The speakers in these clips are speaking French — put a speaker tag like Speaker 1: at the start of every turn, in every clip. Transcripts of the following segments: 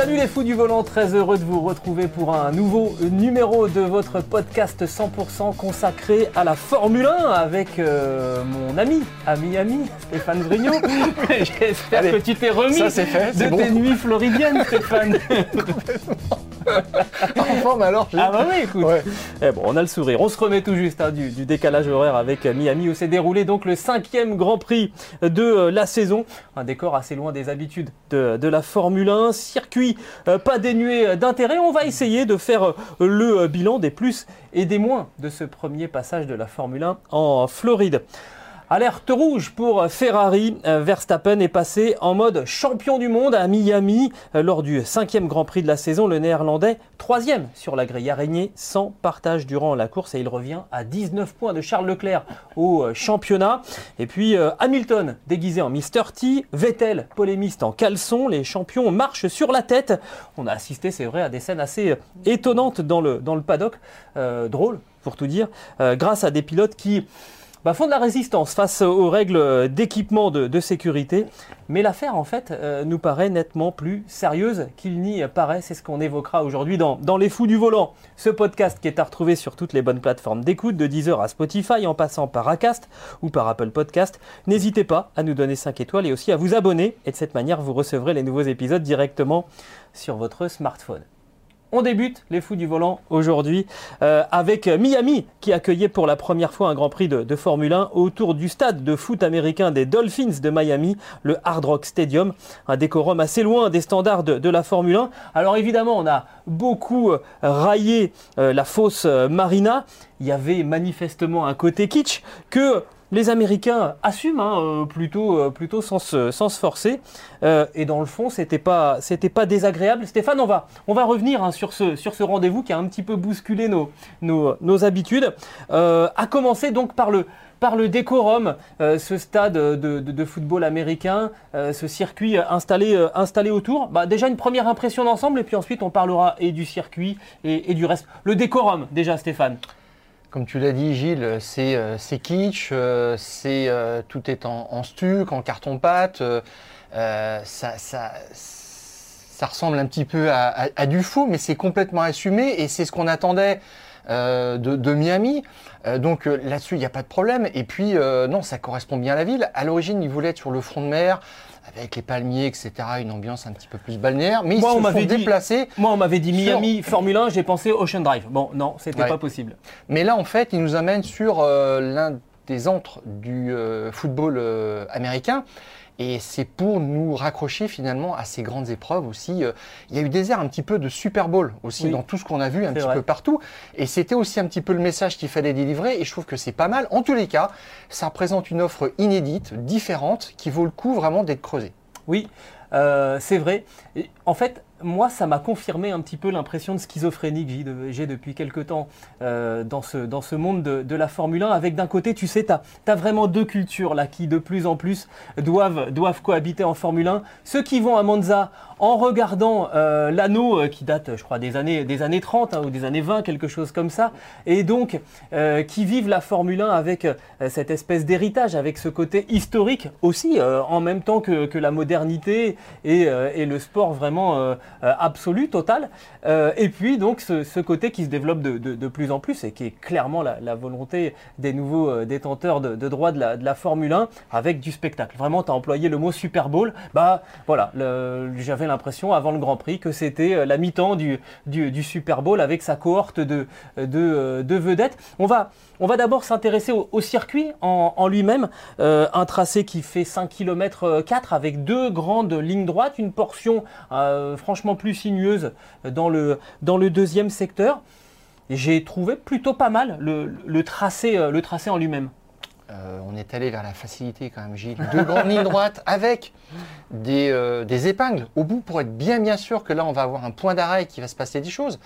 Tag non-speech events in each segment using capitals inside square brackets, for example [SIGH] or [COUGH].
Speaker 1: Salut les fous du volant, très heureux de vous retrouver pour un nouveau numéro de votre podcast 100% consacré à la Formule 1 avec euh, mon ami, ami, ami, Stéphane Vrignot. [LAUGHS] J'espère que tu t'es remis
Speaker 2: ça, c'est fait,
Speaker 1: de
Speaker 2: bon.
Speaker 1: tes nuits floridiennes, Stéphane. [LAUGHS]
Speaker 2: En forme alors
Speaker 1: ah bah oui, écoute.
Speaker 2: Ouais.
Speaker 1: Eh bon, on a le sourire. On se remet tout juste hein, du, du décalage horaire avec euh, Miami où s'est déroulé donc le cinquième Grand Prix de euh, la saison. Un décor assez loin des habitudes de, de la Formule 1. Circuit euh, pas dénué d'intérêt. On va essayer de faire euh, le bilan des plus et des moins de ce premier passage de la Formule 1 en Floride. Alerte rouge pour Ferrari. Euh, Verstappen est passé en mode champion du monde à Miami euh, lors du cinquième Grand Prix de la saison. Le Néerlandais, troisième sur la grille araignée, sans partage durant la course et il revient à 19 points de Charles Leclerc au euh, championnat. Et puis Hamilton déguisé en Mr. T, Vettel polémiste en caleçon. Les champions marchent sur la tête. On a assisté, c'est vrai, à des scènes assez étonnantes dans le, dans le paddock. Drôle, pour tout dire, grâce à des pilotes qui bah, font de la résistance face aux règles d'équipement de, sécurité. Mais l'affaire, en fait, euh, nous paraît nettement plus sérieuse qu'il n'y paraît. C'est ce qu'on évoquera aujourd'hui dans, dans Les Fous du Volant. Ce podcast qui est à retrouver sur toutes les bonnes plateformes d'écoute, de Deezer à Spotify, en passant par Acast ou par Apple Podcast. N'hésitez pas à nous donner 5 étoiles et aussi à vous abonner. Et de cette manière, vous recevrez les nouveaux épisodes directement sur votre smartphone. On débute les fous du volant aujourd'hui euh, avec Miami qui accueillait pour la première fois un Grand Prix de, Formule 1 autour du stade de foot américain des Dolphins de Miami, le Hard Rock Stadium, un décorum assez loin des standards de, la Formule 1. Alors évidemment, on a beaucoup euh, raillé euh, la fausse Marina. Il y avait manifestement un côté kitsch que les Américains assument hein, euh, plutôt, euh, plutôt sans se, forcer. Euh, et dans le fond, c'était pas, c'était pas désagréable. Stéphane, on va, revenir hein, sur ce, rendez-vous qui a un petit peu bousculé nos, habitudes. Euh, à commencer donc par le, décorum, ce stade de, football américain, ce circuit installé, autour. Bah, déjà une première impression d'ensemble, et puis ensuite on parlera du circuit et du reste. Le décorum, déjà, Stéphane.
Speaker 2: Comme tu l'as dit Gilles, c'est euh, kitsch, euh, c'est euh, tout est en, en stuc, en carton-pâte. euh, euh, ça, ça, ça ressemble un petit peu à, à- à du faux, mais c'est complètement assumé et c'est ce qu'on attendait euh, de, de Miami. Euh, donc euh, là-dessus, il n'y a pas de problème. Et puis, non, ça correspond bien à la ville. À l'origine, ils voulaient être sur le front de mer, avec les palmiers, etc., une ambiance un petit peu plus balnéaire. Mais ils
Speaker 1: Moi, on
Speaker 2: se
Speaker 1: m'avait
Speaker 2: sont
Speaker 1: dit-
Speaker 2: déplacés.
Speaker 1: Moi, on m'avait dit
Speaker 2: Sur-
Speaker 1: Miami Formule 1, j'ai pensé Ocean Drive. Bon, non, c'était
Speaker 2: Ouais.
Speaker 1: pas possible.
Speaker 2: Mais là, en fait, il nous amène sur euh, l'un des antres du euh, football euh, américain. Et c'est pour nous raccrocher finalement à ces grandes épreuves aussi. Euh, Il y a eu des airs un petit peu de Super Bowl aussi
Speaker 1: Oui.
Speaker 2: dans tout ce qu'on a vu un petit
Speaker 1: vrai.
Speaker 2: peu partout. Et c'était aussi un petit peu le message qu'il fallait délivrer. Et je trouve que c'est pas mal. En tous les cas, ça représente une offre inédite, différente, qui vaut le coup vraiment d'être creusée.
Speaker 1: Oui, euh, c'est vrai. En fait, moi, ça m'a confirmé un petit peu l'impression de schizophrénie que j'ai de- j'ai depuis quelque temps euh, dans, ce, monde de, la Formule 1. Avec d'un côté, tu sais, tu as, vraiment deux cultures là qui de plus en plus doivent, cohabiter en Formule 1. Ceux qui vont à Monza en regardant euh, l'anneau euh, qui date, je crois, des années, des années 30 hein, ou des années 20, quelque chose comme ça, et donc qui vivent la Formule 1 avec cette espèce d'héritage, avec ce côté historique aussi, en même temps que, la modernité et, le sport vraiment absolu, total. Euh, et puis donc ce, côté qui se développe de, plus en plus et qui est clairement la, volonté des nouveaux euh, détenteurs de, droits de la, Formule 1 avec du spectacle. Vraiment, tu as employé le mot Super Bowl. Bah voilà, j'avais l'impression avant le Grand Prix que c'était euh, la mi-temps du, Super Bowl avec sa cohorte de, de, euh, de vedettes. On va, on va d'abord s'intéresser au, circuit en, lui-même. Euh, un tracé qui fait 5 km 4 avec deux grandes lignes droites, une portion euh, franchement plus sinueuse dans le, dans le deuxième secteur. J'ai trouvé plutôt pas mal le, le tracé, euh, le tracé en lui-même.
Speaker 2: est allé vers la facilité quand même, Gilles. Deux grandes lignes droites avec des, euh, des épingles au bout pour être bien bien sûr que là on va avoir un point d'arrêt et qu'il va se passer des choses.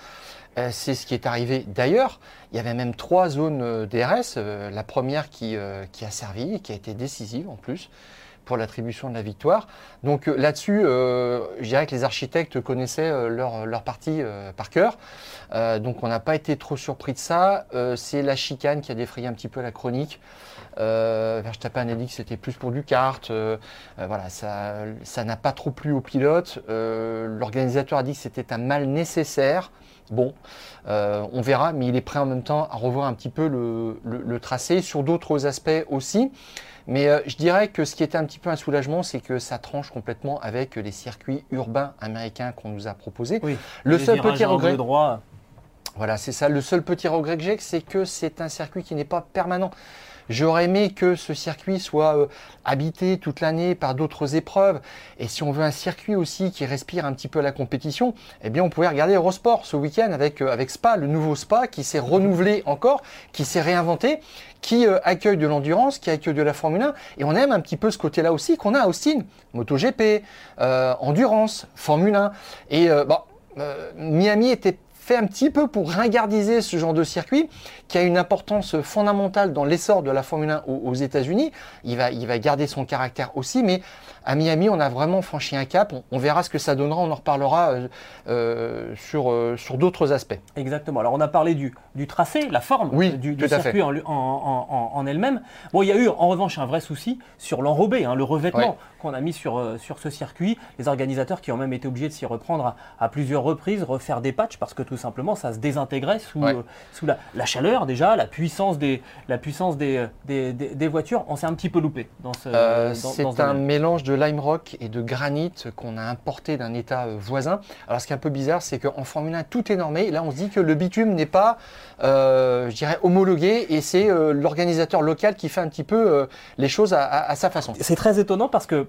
Speaker 2: Euh, c'est ce qui est arrivé d'ailleurs. Il y avait même trois zones euh, DRS. euh, la première qui, euh, qui a servi et qui a été décisive en plus pour l'attribution de la victoire. Donc euh, là-dessus, euh, je dirais que les architectes connaissaient euh, leur, leur partie par cœur. Donc on n'a pas été trop surpris de ça. C'est la chicane qui a défrayé un petit peu la chronique. Euh, a dit que c'était plus pour du kart. Voilà, ça ça n'a pas trop plu aux pilotes. L'organisateur a dit que c'était un mal nécessaire. Bon, on verra, mais il est prêt en même temps à revoir un petit peu le tracé sur d'autres aspects aussi. Mais euh, je dirais que ce qui était un petit peu un soulagement, c'est que ça tranche complètement avec les circuits urbains américains qu'on nous a proposés.
Speaker 1: Oui.
Speaker 2: Le seul petit regret,
Speaker 1: droit.
Speaker 2: voilà, c'est ça. Le seul petit regret que j'ai, c'est que c'est un circuit qui n'est pas permanent. J'aurais aimé que ce circuit soit euh, habité toute l'année par d'autres épreuves. Et si on veut un circuit aussi qui respire un petit peu la compétition, eh bien, on pouvait regarder Eurosport ce week-end avec, euh, avec Spa, le nouveau Spa qui s'est renouvelé encore, qui s'est réinventé, qui euh, accueille de l'endurance, qui accueille de la Formule 1. Et on aime un petit peu ce côté-là aussi qu'on a à Austin. MotoGP, euh, endurance, Formule 1. Et euh, bon, Miami était fait un petit peu pour ringardiser ce genre de circuit qui a une importance fondamentale dans l'essor de la Formule 1 aux, aux États-Unis. Il va, il va garder son caractère aussi, mais à Miami, on a vraiment franchi un cap. On, on verra ce que ça donnera, on en reparlera euh, euh, sur, euh, sur d'autres aspects.
Speaker 1: Exactement. Alors on a parlé du, du tracé, la forme
Speaker 2: Oui,
Speaker 1: du, circuit en, en- en- en- elle-même. Bon, il y a eu en revanche un vrai souci sur l'enrobé, hein, le revêtement
Speaker 2: Ouais.
Speaker 1: qu'on a mis sur, sur ce circuit. Les organisateurs qui ont même été obligés de s'y reprendre à, à plusieurs reprises, refaire des patchs parce que tout simplement ça se désintégrait sous,
Speaker 2: Ouais.
Speaker 1: euh, sous la, la chaleur déjà, la puissance des, la puissance des, euh, des, des- des voitures. On s'est un petit peu loupé dans ce,
Speaker 2: Euh, c'est un mélange de lime rock et de granit qu'on a importé d'un état euh, voisin. Alors ce qui est un peu bizarre, c'est qu'en Formule 1, tout est normé. Là, on se dit que le bitume n'est pas, euh, je dirais, homologué et c'est l'organisateur local qui fait un petit peu les choses à, à- à sa façon.
Speaker 1: C'est très étonnant parce que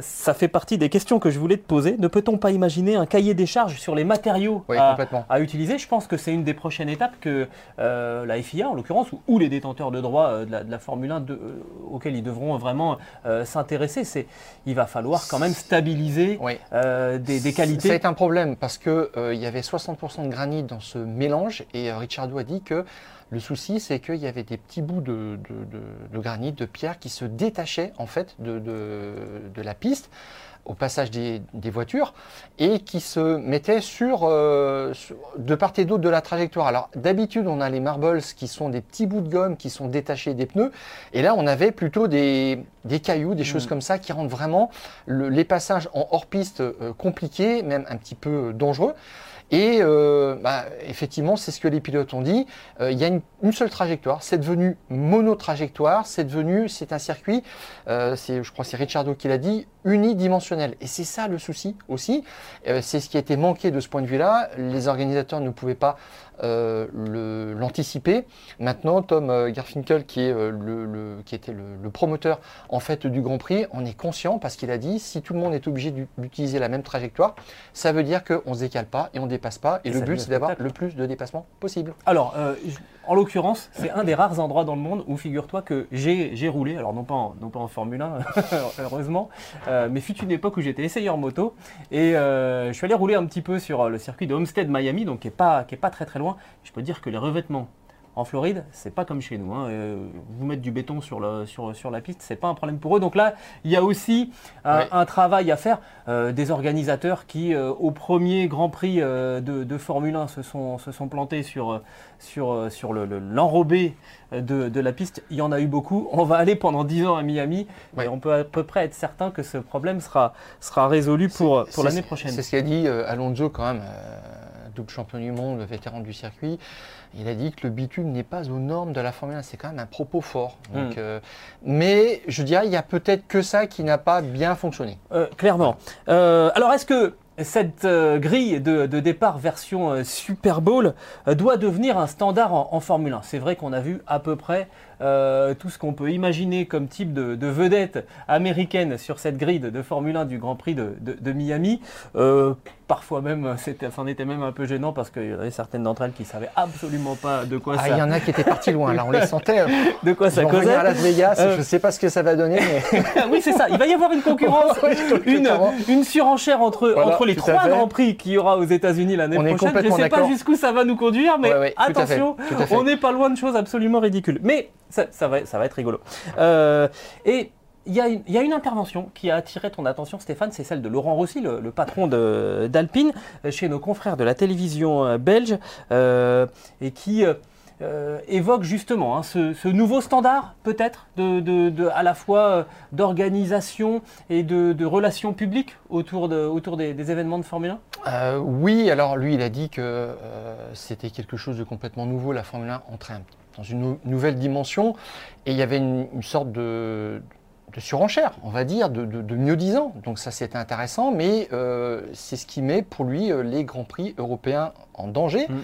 Speaker 1: ça fait partie des questions que je voulais te poser. Ne peut-on pas imaginer un cahier des charges sur les matériaux
Speaker 2: Oui,
Speaker 1: à, à utiliser Je pense que c'est une des prochaines étapes que euh, la FIA, en l'occurrence, ou, ou les détenteurs de droits euh, de, la, de la Formule 1 de- euh, auxquels ils devront vraiment s'intéresser. C'est, il va falloir quand même stabiliser
Speaker 2: Oui.
Speaker 1: des, des
Speaker 2: Ça a
Speaker 1: qualités.
Speaker 2: été un problème parce que il y avait 60% de granit dans ce mélange et Ricciardo a dit que le souci c'est qu'il y avait des petits bouts de, de- de- de granit, de pierre qui se détachaient en fait de la piste au passage des, voitures et qui se mettaient sur, euh, sur- de part et d'autre de la trajectoire. Alors d'habitude on a les marbles qui sont des petits bouts de gomme qui sont détachés des pneus et là on avait plutôt des, des cailloux, des choses
Speaker 1: Mm.
Speaker 2: comme ça qui rendent vraiment le- les passages en hors-piste euh, compliqués, même un petit peu euh, dangereux. Et euh, bah, effectivement, c'est ce que les pilotes ont dit. Euh, il y a une, une seule trajectoire. C'est devenu mono-trajectoire. C'est devenu, c'est un circuit. euh, c'est, je crois, que c'est Ricciardo qui l'a dit, unidimensionnel. Et c'est ça le souci aussi. Euh, c'est ce qui a été manqué de ce point de vue-là. Les organisateurs ne pouvaient pas l'anticiper. Maintenant, Tom euh, Garfinkel, qui est euh, le, le- qui était le, le promoteur en fait du Grand Prix, en est conscient parce qu'il a dit si tout le monde est obligé d'u- d'utiliser la même trajectoire, ça veut dire qu'on ne se décale pas et on ne dépasse pas. Et,
Speaker 1: Et
Speaker 2: le but, c'est d'avoir le plus de dépassement possible.
Speaker 1: Alors, euh, en l'occurrence, c'est un des rares endroits dans le monde où, figure-toi, que j'ai roulé, alors non pas en, non pas en Formule 1, [LAUGHS] heureusement, euh, mais fut une époque où j'étais essayeur moto, et euh, je suis allé rouler un petit peu sur euh, le circuit de Homestead Miami, donc qui n'est pas, qui est pas très très loin. Je peux dire que les revêtements en Floride, c'est pas comme chez nous. hein. Euh, vous mettre du béton sur, le, sur, sur la piste, c'est pas un problème pour eux. Donc là, il y a aussi un,
Speaker 2: Ouais.
Speaker 1: un travail à faire euh, des organisateurs qui, euh, au premier Grand Prix euh, de, de Formule 1, se sont, se sont plantés sur, euh, sur, euh, sur le- le- l'enrobé euh, de, de la piste. Il y en a eu beaucoup. On va aller pendant 10 ans à Miami et on peut à peu près être certain que ce problème sera, sera résolu pour, pour l'année prochaine.
Speaker 2: C'est ce qu'a dit euh, Alonso quand même, euh, double champion du monde, vétéran du circuit. Il a dit que le bitume n'est pas aux normes de la Formule 1. C'est quand même un propos fort. Donc,
Speaker 1: Mm.
Speaker 2: euh, mais je dirais, il y a peut-être que ça qui n'a pas bien fonctionné.
Speaker 1: Euh, clairement. Euh, alors, est-ce que cette grille de, de départ version Super Bowl doit devenir un standard en, en Formule 1 C'est vrai qu'on a vu à peu près euh, tout ce qu'on peut imaginer comme type de, de vedette américaine sur cette grille de Formule 1 du Grand Prix de, de- de Miami. Euh, parfois même, c'était, c'en était même un peu gênant parce qu'il y avait certaines d'entre elles qui savaient absolument pas de quoi
Speaker 2: Ah,
Speaker 1: ça,
Speaker 2: il y en a qui étaient partis loin, là, on les sentait. [LAUGHS]
Speaker 1: de quoi
Speaker 2: Ils
Speaker 1: ça causait.
Speaker 2: à Las Vegas,
Speaker 1: Euh,
Speaker 2: je ne sais pas ce que ça va donner, mais [LAUGHS]
Speaker 1: oui, c'est ça. Il va y avoir une concurrence, [LAUGHS] une, surenchère entre,
Speaker 2: Voilà,
Speaker 1: entre les trois grands prix qu'il y aura aux États-Unis l'année prochaine. Je ne sais pas jusqu'où ça va nous conduire, mais
Speaker 2: Ouais, ouais, tout à fait,
Speaker 1: attention,
Speaker 2: tout à fait.
Speaker 1: on n'est pas loin de choses absolument ridicules. Mais ça, va, être rigolo. Euh, et il y, a une- intervention qui a attiré ton attention, Stéphane, c'est celle de Laurent Rossi, le, patron d'Alpine, euh, chez nos confrères de la télévision euh, belge, et qui évoque justement hein, ce, nouveau standard, peut-être, à la fois d'organisation et de, relations publiques autour, de, autour des, événements de Formule 1
Speaker 2: Euh, oui, alors lui, il a dit que c'était quelque chose de complètement nouveau. La Formule 1 entrait un- dans une nou- nouvelle dimension et il y avait une, sorte de, surenchère, on va dire, de mieux-disant. Donc ça, c'était intéressant, mais euh, c'est ce qui met pour lui euh, les grands prix européens en danger.
Speaker 1: Mm.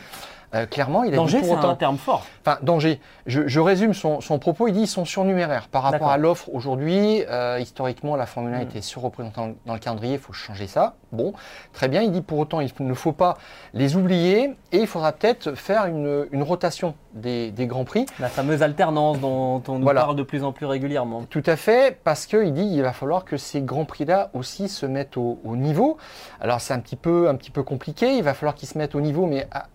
Speaker 2: Euh, clairement, il a
Speaker 1: Danger,
Speaker 2: dit
Speaker 1: c'est
Speaker 2: pour autant.
Speaker 1: un terme fort.
Speaker 2: Enfin, danger. Je, je résume son, son propos. Il dit ils sont surnuméraires par rapport à l'offre aujourd'hui. euh, historiquement, la Formule 1
Speaker 1: Mm.
Speaker 2: était surreprésentée dans, dans le calendrier. Il faut changer ça. Bon, très bien. Il dit pour autant, il ne faut pas les oublier et il faudra peut-être faire une, une rotation des, des grands prix.
Speaker 1: La fameuse alternance dont on nous
Speaker 2: Voilà.
Speaker 1: parle de plus en plus régulièrement.
Speaker 2: Tout à fait, parce qu'il dit il va falloir que ces grands prix-là aussi se mettent au, au niveau. Alors c'est un petit peu un petit peu compliqué. Il va falloir qu'ils se mettent au niveau, mais à-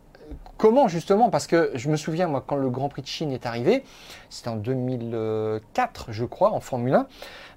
Speaker 2: comment justement Parce que je me souviens moi quand le Grand Prix de Chine est arrivé, c'était en 2004, je crois, en Formule 1.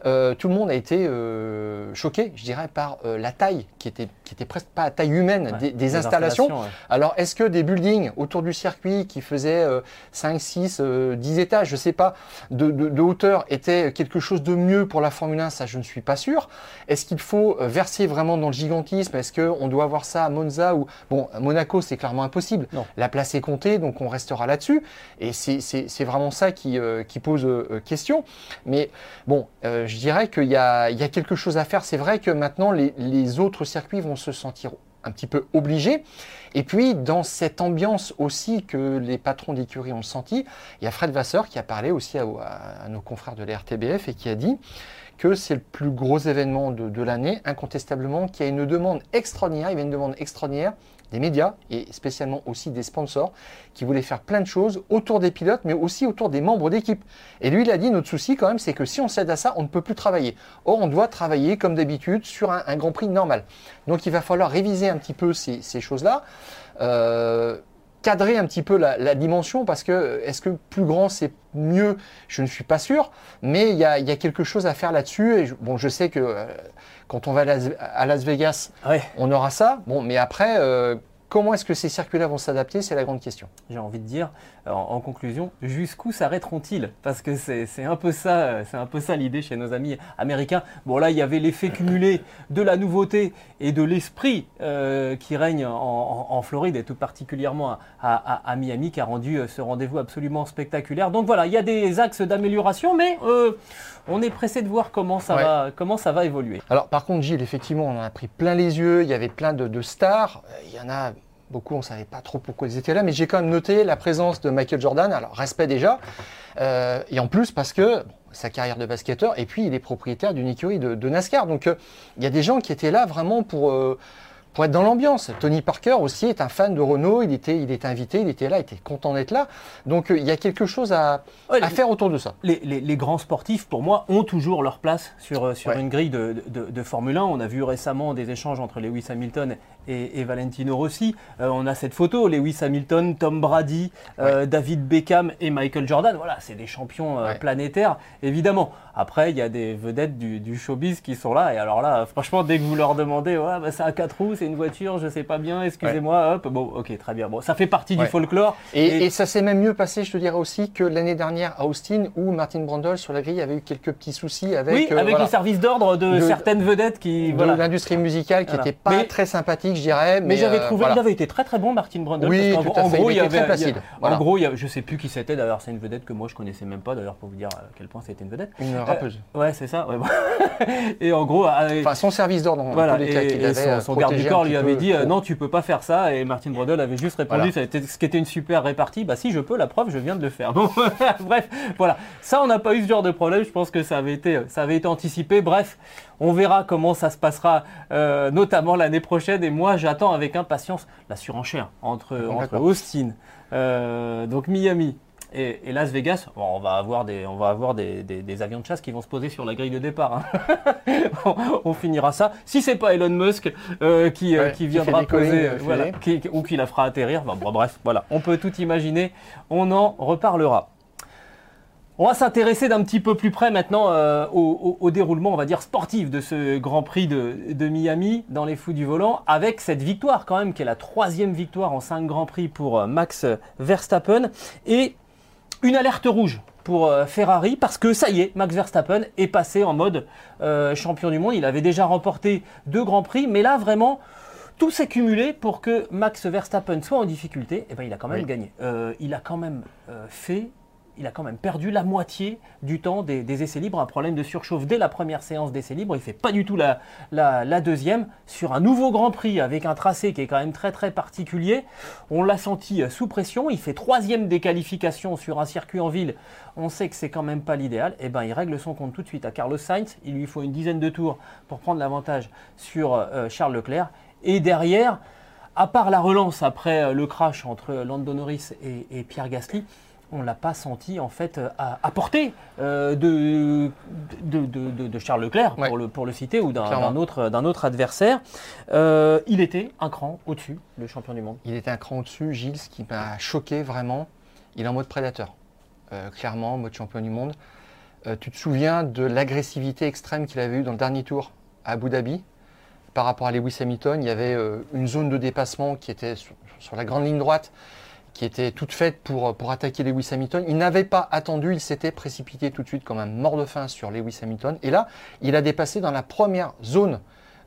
Speaker 2: Euh, tout le monde a été euh, choqué, je dirais, par euh, la taille qui était, qui était presque pas à taille humaine
Speaker 1: Ouais,
Speaker 2: des, installations.
Speaker 1: ouais.
Speaker 2: Alors, est-ce que des buildings autour du circuit qui faisaient euh, 5, 6, euh, 10 étages, je sais pas, de, de- de hauteur étaient quelque chose de mieux pour la Formule 1 Ça, je ne suis pas sûr. Est-ce qu'il faut verser vraiment dans le gigantisme? Est-ce qu'on doit avoir ça à Monza ou Bon, à Monaco, c'est clairement impossible.
Speaker 1: Non.
Speaker 2: La place est comptée, donc on restera là-dessus. Et c'est- vraiment ça qui, qui pose question. Mais bon, euh, je dirais qu'il y a, a quelque chose à faire. C'est vrai que maintenant, les, autres circuits vont se sentir un petit peu obligés. Et puis, dans cette ambiance aussi que les patrons d'écurie ont senti, il y a Fred Vasseur qui a parlé aussi à, nos confrères de la RTBF et qui a dit que c'est le plus gros événement de, de l'année, incontestablement, qu'il y a une demande extraordinaire, il y avait une demande extraordinaire des médias et spécialement aussi des sponsors qui voulaient faire plein de choses autour des pilotes, mais aussi autour des membres d'équipe. Et lui, il a dit, notre souci quand même, c'est que si on cède à ça, on ne peut plus travailler. Or, on doit travailler comme d'habitude sur un, Grand Prix normal. Donc, il va falloir réviser un petit peu ces, ces choses-là. Euh, cadrer un petit peu la, la dimension parce que est-ce que plus grand c'est mieux? Je ne suis pas sûr, mais il y a, il y a quelque chose à faire là-dessus. Et je, bon, je sais que euh, quand on va à Las, à Las Vegas,
Speaker 1: Ouais,
Speaker 2: on aura ça. Bon, mais après, euh, comment est-ce que ces circuits-là vont s'adapter? C'est la grande question.
Speaker 1: j'ai envie de dire, en, en conclusion, jusqu'où s'arrêteront-ils? Parce que c'est un peu ça, c'est un peu ça l'idée chez nos amis américains. Bon là, il y avait l'effet cumulé de la nouveauté et de l'esprit euh, qui règne en, en- en Floride et tout particulièrement à, à- à Miami qui a rendu euh, ce rendez-vous absolument spectaculaire. Donc voilà, il y a des axes d'amélioration, mais euh, on est pressé de voir comment ça
Speaker 2: Ouais.
Speaker 1: va, comment ça va évoluer.
Speaker 2: Alors, par contre, Gilles, effectivement, on en a pris plein les yeux. Il y avait plein de, de stars. Il y en a beaucoup, on ne savait pas trop pourquoi ils étaient là, mais j'ai quand même noté la présence de Michael Jordan. Alors, respect déjà. Euh, et en plus, parce que bon, sa carrière de basketteur, et puis il est propriétaire d'une écurie de, de NASCAR. Donc, euh, il y a des gens qui étaient là vraiment pour. euh, pour être dans l'ambiance. Tony Parker aussi est un fan de Renault, il était, il était invité, il était là, il était content d'être là. Donc il y a quelque chose à,
Speaker 1: Ouais,
Speaker 2: à
Speaker 1: les-
Speaker 2: faire autour de ça.
Speaker 1: les, les- les grands sportifs, pour moi, ont toujours leur place sur, sur
Speaker 2: Ouais.
Speaker 1: une grille de, de- de Formule 1. On a vu récemment des échanges entre Lewis Hamilton et, et Valentino Rossi. Euh, on a cette photo, Lewis Hamilton, Tom Brady, euh, David Beckham et Michael Jordan. Voilà, c'est des champions euh,
Speaker 2: Ouais.
Speaker 1: planétaires, évidemment. Après, il y a des vedettes du, du showbiz qui sont là. Et alors là, franchement, dès que vous leur demandez, ouais, bah, c'est à quatre roues, c'est une voiture, je sais pas bien, excusez-moi, hop, bon, ok, très bien. Bon, ça fait partie du folklore.
Speaker 2: Et,
Speaker 1: Et-
Speaker 2: et ça s'est même mieux passé, je te dirais aussi, que l'année dernière à Austin, où Martin Brundle sur la grille avait eu quelques petits soucis avec,
Speaker 1: oui, avec
Speaker 2: voilà,
Speaker 1: le service d'ordre de,
Speaker 2: De-
Speaker 1: certaines vedettes qui.
Speaker 2: de
Speaker 1: voilà.
Speaker 2: l'industrie musicale qui
Speaker 1: Voilà.
Speaker 2: n'était pas
Speaker 1: Mais-
Speaker 2: très sympathique, je dirais.
Speaker 1: Mais,
Speaker 2: Mais,
Speaker 1: j'avais
Speaker 2: euh,
Speaker 1: trouvé,
Speaker 2: voilà.
Speaker 1: il avait été très très bon, Martin Brundle.
Speaker 2: Oui,
Speaker 1: parce qu'en
Speaker 2: tout à
Speaker 1: en
Speaker 2: fait,
Speaker 1: gros,
Speaker 2: il
Speaker 1: il
Speaker 2: était
Speaker 1: avait,
Speaker 2: très
Speaker 1: a-
Speaker 2: placide,
Speaker 1: En gros, il y a- je sais plus qui c'était. D'ailleurs, c'est une vedette que moi je connaissais même pas. D'ailleurs, pour vous dire à quel point c'était une vedette.
Speaker 2: Une rappeuse.
Speaker 1: Ouais, c'est ça. ouais, bon. [LAUGHS] et en gros, euh,
Speaker 2: Enfin, son service d'ordre,
Speaker 1: voilà, et,
Speaker 2: qu'il
Speaker 1: et
Speaker 2: avait
Speaker 1: son,
Speaker 2: euh,
Speaker 1: son garde du
Speaker 2: protégé
Speaker 1: Cor
Speaker 2: petit
Speaker 1: lui avait dit euh, non, tu peux pas faire ça, et Martin Brodel avait juste répondu ce qui était une super répartie. Bah si, je peux, la preuve, je viens de le faire. [LAUGHS] Bon, [LAUGHS] bref, voilà. Ça, on n'a pas eu ce genre de problème. Je pense que ça avait été, ça avait été anticipé. Bref, on verra comment ça se passera, euh, notamment l'année prochaine. Et moi, j'attends avec impatience la surenchère entre. Austin, euh, donc Miami. Et, et Las Vegas, bon, on va avoir, des, on va avoir des, des- des avions de chasse qui vont se poser sur la grille de départ. hein. [LAUGHS] on, on finira ça. Si c'est pas Elon Musk euh, qui,
Speaker 2: Ouais,
Speaker 1: qui
Speaker 2: qui
Speaker 1: viendra poser, euh, voilà, qui- ou qui la fera atterrir. Bon, bref, voilà, on peut tout imaginer. On en reparlera. On va s'intéresser d'un petit peu plus près maintenant euh, au, au- au déroulement, on va dire, sportif de ce Grand Prix de, de Miami dans les fous du volant, avec cette victoire quand même, qui est la troisième victoire en cinq Grands Prix pour euh, Max Verstappen, et une alerte rouge pour euh, Ferrari, parce que ça y est, Max Verstappen est passé en mode euh, champion du monde. Il avait déjà remporté deux Grands Prix, mais là vraiment... Tout s'est cumulé pour que Max Verstappen soit en difficulté. Et ben, il a quand même
Speaker 2: Oui.
Speaker 1: gagné. Euh, il a quand même euh, fait il a quand même perdu la moitié du temps des, essais libres. Un problème de surchauffe dès la première séance d'essais libres. Il fait pas du tout la, deuxième. Sur un nouveau Grand Prix avec un tracé qui est quand même très très particulier, on l'a senti sous pression. Il fait troisième des qualifications sur un circuit en ville. On sait que c'est quand même pas l'idéal. Et ben il règle son compte tout de suite à Carlos Sainz. Il lui faut une dizaine de tours pour prendre l'avantage sur euh, Charles Leclerc. Et derrière, à part la relance après euh, le crash entre Lando Norris et, et Pierre Gasly, on l'a pas senti en fait euh, à, à portée euh, de, de, de- de- de Charles Leclerc
Speaker 2: Ouais.
Speaker 1: pour, le, pour le citer ou d'un autre, d'un autre adversaire. Euh, il était un cran au-dessus, le champion du monde.
Speaker 2: Il était un cran au-dessus, Gilles, ce qui m'a choqué vraiment. Il est en mode prédateur, Euh, clairement, en mode champion du monde. Tu te souviens de l'agressivité extrême qu'il avait eue dans le dernier tour à Abu Dhabi? Par rapport à Lewis Hamilton Il y avait une zone de dépassement qui était sur, sur la grande ligne droite, qui était toute faite pour, pour attaquer Lewis Hamilton. Il n'avait pas attendu, il s'était précipité tout de suite comme un mort de faim sur Lewis Hamilton. Et là, il a dépassé dans la première zone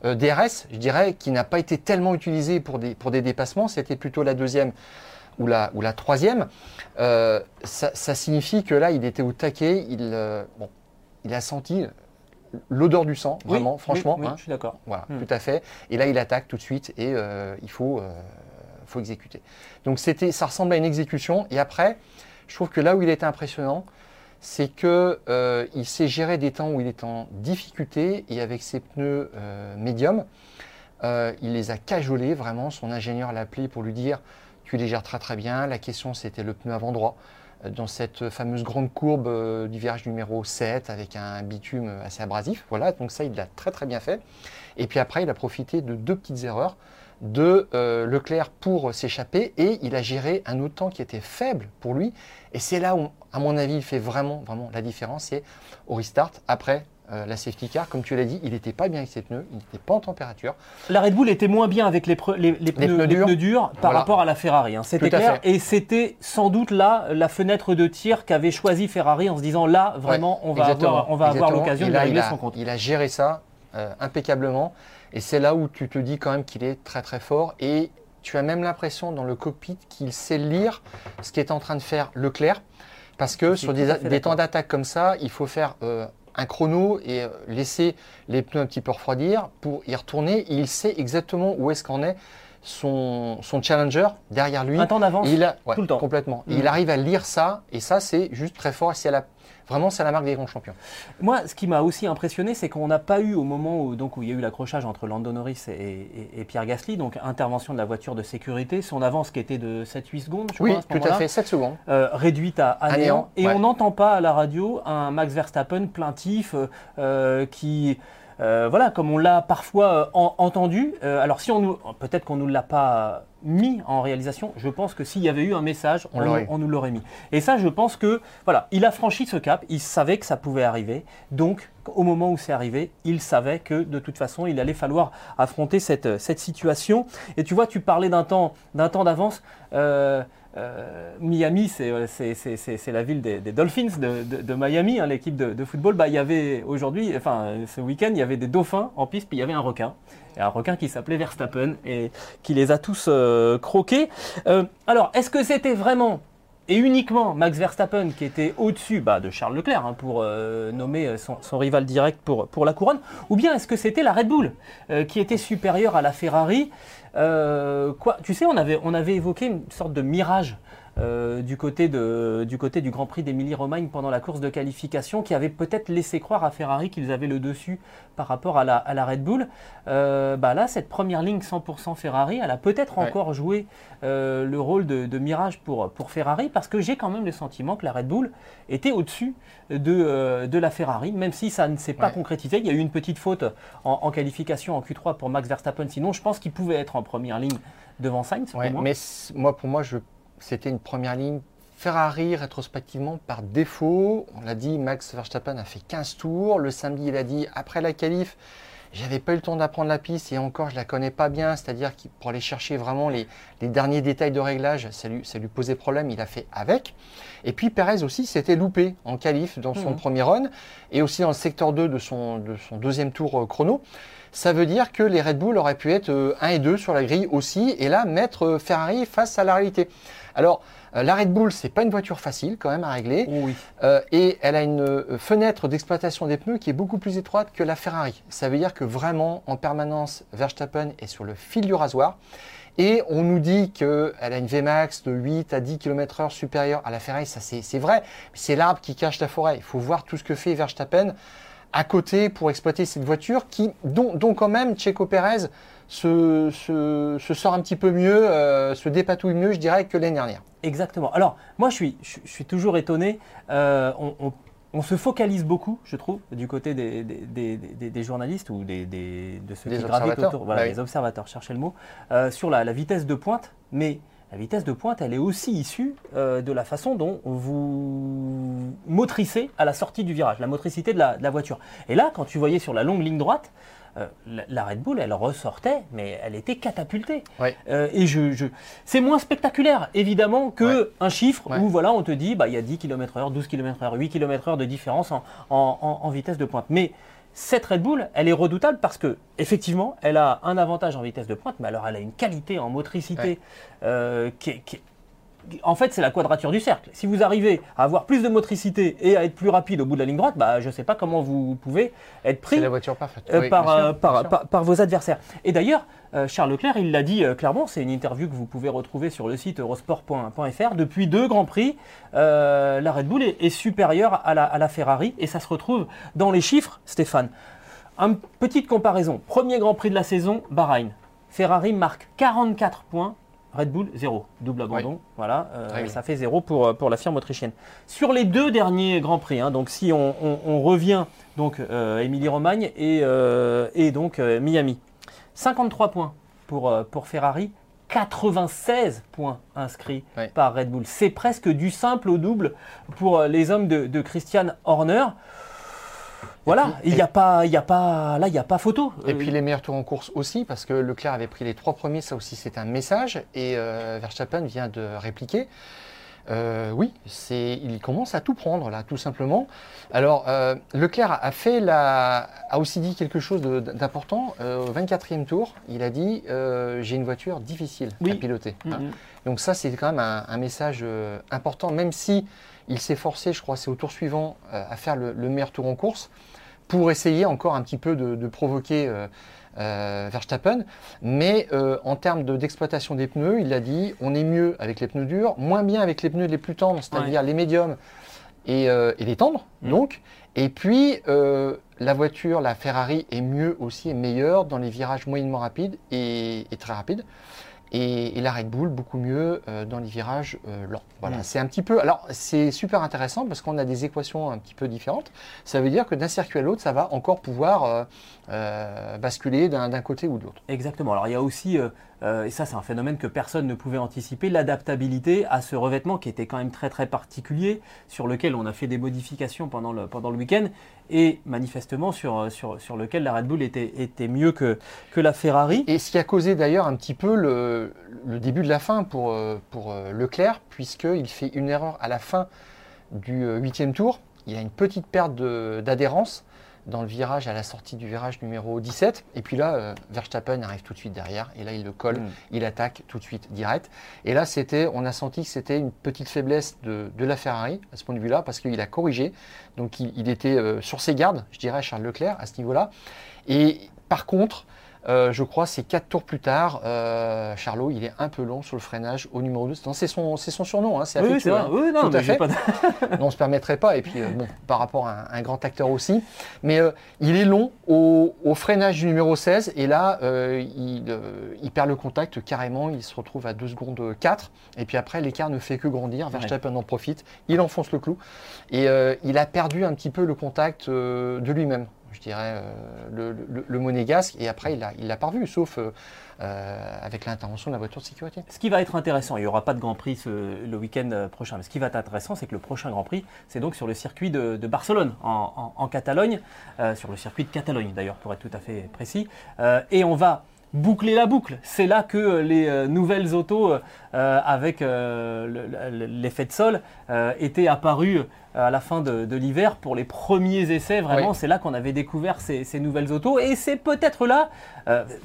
Speaker 2: euh, DRS, je dirais, qui n'a pas été tellement utilisée pour des, pour des dépassements, c'était plutôt la deuxième ou la, ou la troisième. Euh, ça, ça signifie que là, il était au taquet, il, euh, bon, il a senti l'odeur du sang, vraiment,
Speaker 1: oui,
Speaker 2: franchement.
Speaker 1: oui,
Speaker 2: hein.
Speaker 1: je suis d'accord.
Speaker 2: Voilà,
Speaker 1: Hmm.
Speaker 2: tout à fait. Et là, il attaque tout de suite et euh, il faut, euh, faut exécuter. Donc, c'était, ça ressemble à une exécution. Et après, je trouve que là où il était impressionnant, c'est que euh, il sait gérer des temps où il est en difficulté et avec ses pneus euh, médiums, euh, il les a cajolés vraiment. Son ingénieur l'a appelé pour lui dire Tu les gères très très bien. La question, c'était le pneu avant droit euh, dans cette fameuse grande courbe du virage numéro 7 avec un bitume assez abrasif. Voilà, donc ça, il l'a très très bien fait. Et puis après, il a profité de deux petites erreurs de euh, Leclerc pour s'échapper et il a géré un autre temps qui était faible pour lui. Et c'est là où, à mon avis, il fait vraiment, vraiment la différence. C'est au restart, après euh, la safety car, comme tu l'as dit, il n'était pas bien avec ses pneus, il n'était pas en température.
Speaker 1: La Red Bull était moins bien avec les, les- les pneus,
Speaker 2: durs.
Speaker 1: pneus durs par
Speaker 2: Voilà.
Speaker 1: rapport à la Ferrari. hein. C'était clair. Et c'était sans doute là la fenêtre de tir qu'avait choisi Ferrari en se disant là, vraiment, on va
Speaker 2: Exactement,
Speaker 1: avoir, on va avoir l'occasion de régler
Speaker 2: il a,
Speaker 1: son compte.
Speaker 2: Il a géré ça euh, impeccablement. Et c'est là où tu te dis quand même qu'il est très très fort. Et tu as même l'impression dans le cockpit qu'il sait lire ce qu'est en train de faire Leclerc. Parce que sur des, temps d'attaque comme ça, il faut faire euh, un chrono et euh, laisser les pneus un petit peu refroidir pour y retourner. Et il sait exactement où est-ce qu'en est son, son challenger derrière lui.
Speaker 1: Un temps d'avance
Speaker 2: Et il a, ouais,
Speaker 1: tout le temps.
Speaker 2: Complètement.
Speaker 1: Mhm.
Speaker 2: il arrive à lire ça. Et ça, c'est juste très fort. La- vraiment, c'est la marque des grands champions.
Speaker 1: Moi, ce qui m'a aussi impressionné, c'est qu'on n'a pas eu au moment où, donc, où il y a eu l'accrochage entre Lando Norris et, et- et Pierre Gasly, donc intervention de la voiture de sécurité, son avance qui était de 7-8 secondes, je
Speaker 2: Oui,
Speaker 1: crois, à ce
Speaker 2: tout à fait. 7 secondes.
Speaker 1: euh, réduite à, à
Speaker 2: À
Speaker 1: néant.
Speaker 2: néant,
Speaker 1: Et
Speaker 2: ouais.
Speaker 1: on n'entend pas à la radio un Max Verstappen plaintif euh, qui, voilà, comme on l'a parfois euh, en- entendu. Euh, alors si on nous, peut-être qu'on nous l'a pas mis en réalisation. Je pense que s'il y avait eu un message,
Speaker 2: On
Speaker 1: nous-
Speaker 2: eu.
Speaker 1: on nous l'aurait mis. Et ça, je pense que voilà, il a franchi ce cap. Il savait que ça pouvait arriver. Donc, au moment où c'est arrivé, il savait que de toute façon, il allait falloir affronter cette, cette situation. Et tu vois, tu parlais d'un temps, d'un temps d'avance. Euh, euh, Miami, c'est la ville des, Dolphins de, Miami, hein, l'équipe de, football. Bah, il y avait aujourd'hui, enfin ce week-end, il y avait des dauphins en piste, puis il y avait un requin. Un requin qui s'appelait Verstappen et qui les a tous euh, croqués. Euh, alors, est-ce que c'était vraiment et uniquement Max Verstappen qui était au-dessus bah, de Charles Leclerc hein, pour nommer son, rival direct pour, la couronne Ou bien est-ce que c'était la Red Bull qui était supérieure à la Ferrari euh, Tu sais, on avait évoqué une sorte de mirage euh, du, côté de, du côté du Grand Prix d'Émilie-Romagne pendant la course de qualification qui avait peut-être laissé croire à Ferrari qu'ils avaient le dessus par rapport à la, à la Red Bull. Euh, bah là, cette première ligne 100% Ferrari, elle a peut-être
Speaker 2: Ouais.
Speaker 1: encore joué euh, le rôle de, de mirage pour, pour Ferrari parce que j'ai quand même le sentiment que la Red Bull était au-dessus de, de la Ferrari, même si ça ne s'est pas
Speaker 2: Ouais.
Speaker 1: concrétisé. Il y a eu une petite faute en, en qualification en Q3 pour Max Verstappen. Sinon, je pense qu'il pouvait être en première ligne devant Sainz.
Speaker 2: Ouais, mais moi, pour moi, je- c'était une première ligne Ferrari rétrospectivement par défaut. On l'a dit, Max Verstappen a fait 15 tours. Le samedi, il a dit après la qualif, j'avais pas eu le temps d'apprendre la piste et encore, je la connais pas bien. C'est-à-dire qu'il pour aller chercher vraiment les, les derniers détails de réglage, ça lui, ça lui posait problème. Il a fait avec. Et puis Perez aussi s'était loupé en qualif dans son
Speaker 1: Mhm.
Speaker 2: premier run et aussi dans le secteur 2 de son, de son deuxième tour euh, chrono. Ça veut dire que les Red Bull auraient pu être euh, 1 et 2 sur la grille aussi, et là mettre euh, Ferrari face à la réalité. Alors, euh, la Red Bull, c'est pas une voiture facile quand même à régler,
Speaker 1: Oh oui.
Speaker 2: euh, et elle a une euh, fenêtre d'exploitation des pneus qui est beaucoup plus étroite que la Ferrari. Ça veut dire que vraiment, en permanence, Verstappen est sur le fil du rasoir. Et on nous dit qu'elle a une Vmax de 8 à 10 km/h supérieure à la Ferrari. Ça, c'est c'est vrai. C'est l'arbre qui cache la forêt. Il faut voir tout ce que fait Verstappen à côté pour exploiter cette voiture qui, dont, dont quand même Checo Pérez se, se- se sort un petit peu mieux, euh, se dépatouille mieux, je dirais, que l'année dernière.
Speaker 1: Exactement. Alors, moi, je suis, je, je suis toujours étonné. Euh, on, on- on se focalise beaucoup, je trouve, du côté des, des- des- journalistes ou des, des- de ceux qui gravitent autour, voilà,
Speaker 2: Bah oui.
Speaker 1: les observateurs, cherchez le mot, euh, sur la, la vitesse de pointe. Mais la vitesse de pointe, elle est aussi issue euh, de la façon dont vous motrissez à la sortie du virage, la motricité de la, de la voiture. Et là, quand tu voyais sur la longue ligne droite, euh, la, Red Bull, elle ressortait, mais elle était catapultée.
Speaker 2: Ouais.
Speaker 1: Euh, et je, je- c'est moins spectaculaire, évidemment, que
Speaker 2: Ouais.
Speaker 1: un chiffre
Speaker 2: Ouais.
Speaker 1: où voilà, on te dit bah, il y a 10 km/h, 12 km/h, 8 km/h de différence en, en- en- en vitesse de pointe. Mais cette Red Bull, elle est redoutable parce que effectivement, elle a un avantage en vitesse de pointe, mais alors elle a une qualité en motricité euh, qui, est- qui est- en fait, c'est la quadrature du cercle. Si vous arrivez à avoir plus de motricité et à être plus rapide au bout de la ligne droite, bah, je ne sais pas comment vous pouvez être pris
Speaker 2: C'est la voiture parfaite.
Speaker 1: euh,
Speaker 2: Oui,
Speaker 1: par,
Speaker 2: bien sûr,
Speaker 1: euh, par, vos adversaires. Et d'ailleurs, euh, Charles Leclerc, il l'a dit euh, clairement, c'est une interview que vous pouvez retrouver sur le site eurosport.fr. Depuis deux Grands Prix, la Red Bull est, est supérieure à la, à la Ferrari et ça se retrouve dans les chiffres, Stéphane. Une petite comparaison. Premier Grand Prix de la saison, Bahreïn. Ferrari marque 44 points. Red Bull, 0. Double abandon. Voilà, euh, ça fait 0 pour, euh, pour la firme autrichienne. Sur les deux derniers Grands Prix, hein, donc si on, on- on revient, donc euh, Émilie-Romagne et, euh, et donc Miami. 53 points pour, pour Ferrari, 96 points inscrits par Red Bull. C'est presque du simple au double pour les hommes de, de Christian Horner. Voilà, il n'y a pas, il y a pas, là il n'y a pas photo.
Speaker 2: Et
Speaker 1: Euh,
Speaker 2: puis les meilleurs tours en course aussi, parce que Leclerc avait pris les trois premiers, ça aussi c'est un message, et euh, Verstappen vient de répliquer. Euh, oui, c'est, il commence à tout prendre là, tout simplement. Alors euh, Leclerc a fait la, a aussi dit quelque chose de- d'important. Euh, au 24e tour, il a dit euh, j'ai une voiture difficile
Speaker 1: Oui.
Speaker 2: à piloter.
Speaker 1: mm,
Speaker 2: hein.
Speaker 1: mm.
Speaker 2: Donc ça, c'est quand même un, un message euh, important, même si il s'est forcé, je crois, c'est au tour suivant, euh, à faire le, le meilleur tour en course, pour essayer encore un petit peu de, de provoquer euh, euh, Verstappen. Mais en termes de- d'exploitation des pneus, il a dit, on est mieux avec les pneus durs, moins bien avec les pneus les plus tendres, c'est-à-dire les médiums et, et les tendres,
Speaker 1: Mhm.
Speaker 2: donc. Et puis, euh, la voiture, la Ferrari, est mieux aussi, est meilleure dans les virages moyennement rapides et, et très rapides. Et, et la Red Bull, beaucoup mieux euh, dans les virages euh, lents. Voilà,
Speaker 1: Mhm.
Speaker 2: c'est un petit peu. Alors, c'est super intéressant parce qu'on a des équations un petit peu différentes. Ça veut dire que d'un circuit à l'autre, ça va encore pouvoir euh, basculer d'un d'un côté ou de l'autre.
Speaker 1: Exactement. Alors il y a aussi, euh, et ça c'est un phénomène que personne ne pouvait anticiper, l'adaptabilité à ce revêtement qui était quand même très très particulier, sur lequel on a fait des modifications pendant le, week-end, et manifestement sur, euh, sur, lequel la Red Bull était, était mieux que, la Ferrari.
Speaker 2: Et ce qui a causé d'ailleurs un petit peu le, début de la fin pour, euh, pour Leclerc, puisqu'il fait une erreur à la fin du huitième tour. Il a une petite perte d'adhérence dans le virage, à la sortie du virage numéro 17. Et puis là, euh, Verstappen arrive tout de suite derrière. Et là, il le colle,
Speaker 1: Mm.
Speaker 2: il attaque tout de suite direct. Et là, c'était, on a senti que c'était une petite faiblesse de, de la Ferrari à ce point de vue-là, parce qu'il a corrigé. Donc, il, il était euh, sur ses gardes, je dirais, Charles Leclerc, à ce niveau-là. Et par contre, euh, je crois c'est quatre tours plus tard, euh, Charlot, il est un peu long sur le freinage au numéro 2. Non, C'est son, son surnom, hein, c'est
Speaker 1: Oui,
Speaker 2: affectueux, hein.
Speaker 1: Oui, non,
Speaker 2: Tout à fait.
Speaker 1: pas de- [LAUGHS]
Speaker 2: Non, on ne se permettrait pas. Et puis, euh, bon, par rapport à un, un grand acteur aussi. Mais il est long au, au freinage du numéro 16. Et là, il, il perd le contact carrément. Il se retrouve à 2 secondes 4. Et puis après, l'écart ne fait que grandir. Verstappen en profite. Il enfonce le clou. Et il a perdu un petit peu le contact de lui-même. Je dirais euh, le, monégasque. Et après, il l'a il l'a pas revu, sauf euh, euh, avec l'intervention de la voiture de sécurité.
Speaker 1: Ce qui va être intéressant, il n'y aura pas de Grand Prix le week-end prochain, mais ce qui va être intéressant, c'est que le prochain Grand Prix, c'est donc sur le circuit de, Barcelone, en, Catalogne, sur le circuit de Catalogne d'ailleurs, pour être tout à fait précis. Et on va boucler la boucle. C'est là que euh, les euh, nouvelles autos euh, avec euh, le- le- l'effet de sol euh, étaient apparues à la fin de, de l'hiver pour les premiers essais. Vraiment,
Speaker 2: Oui.
Speaker 1: c'est là qu'on avait découvert ces, ces nouvelles autos. Et c'est peut-être là,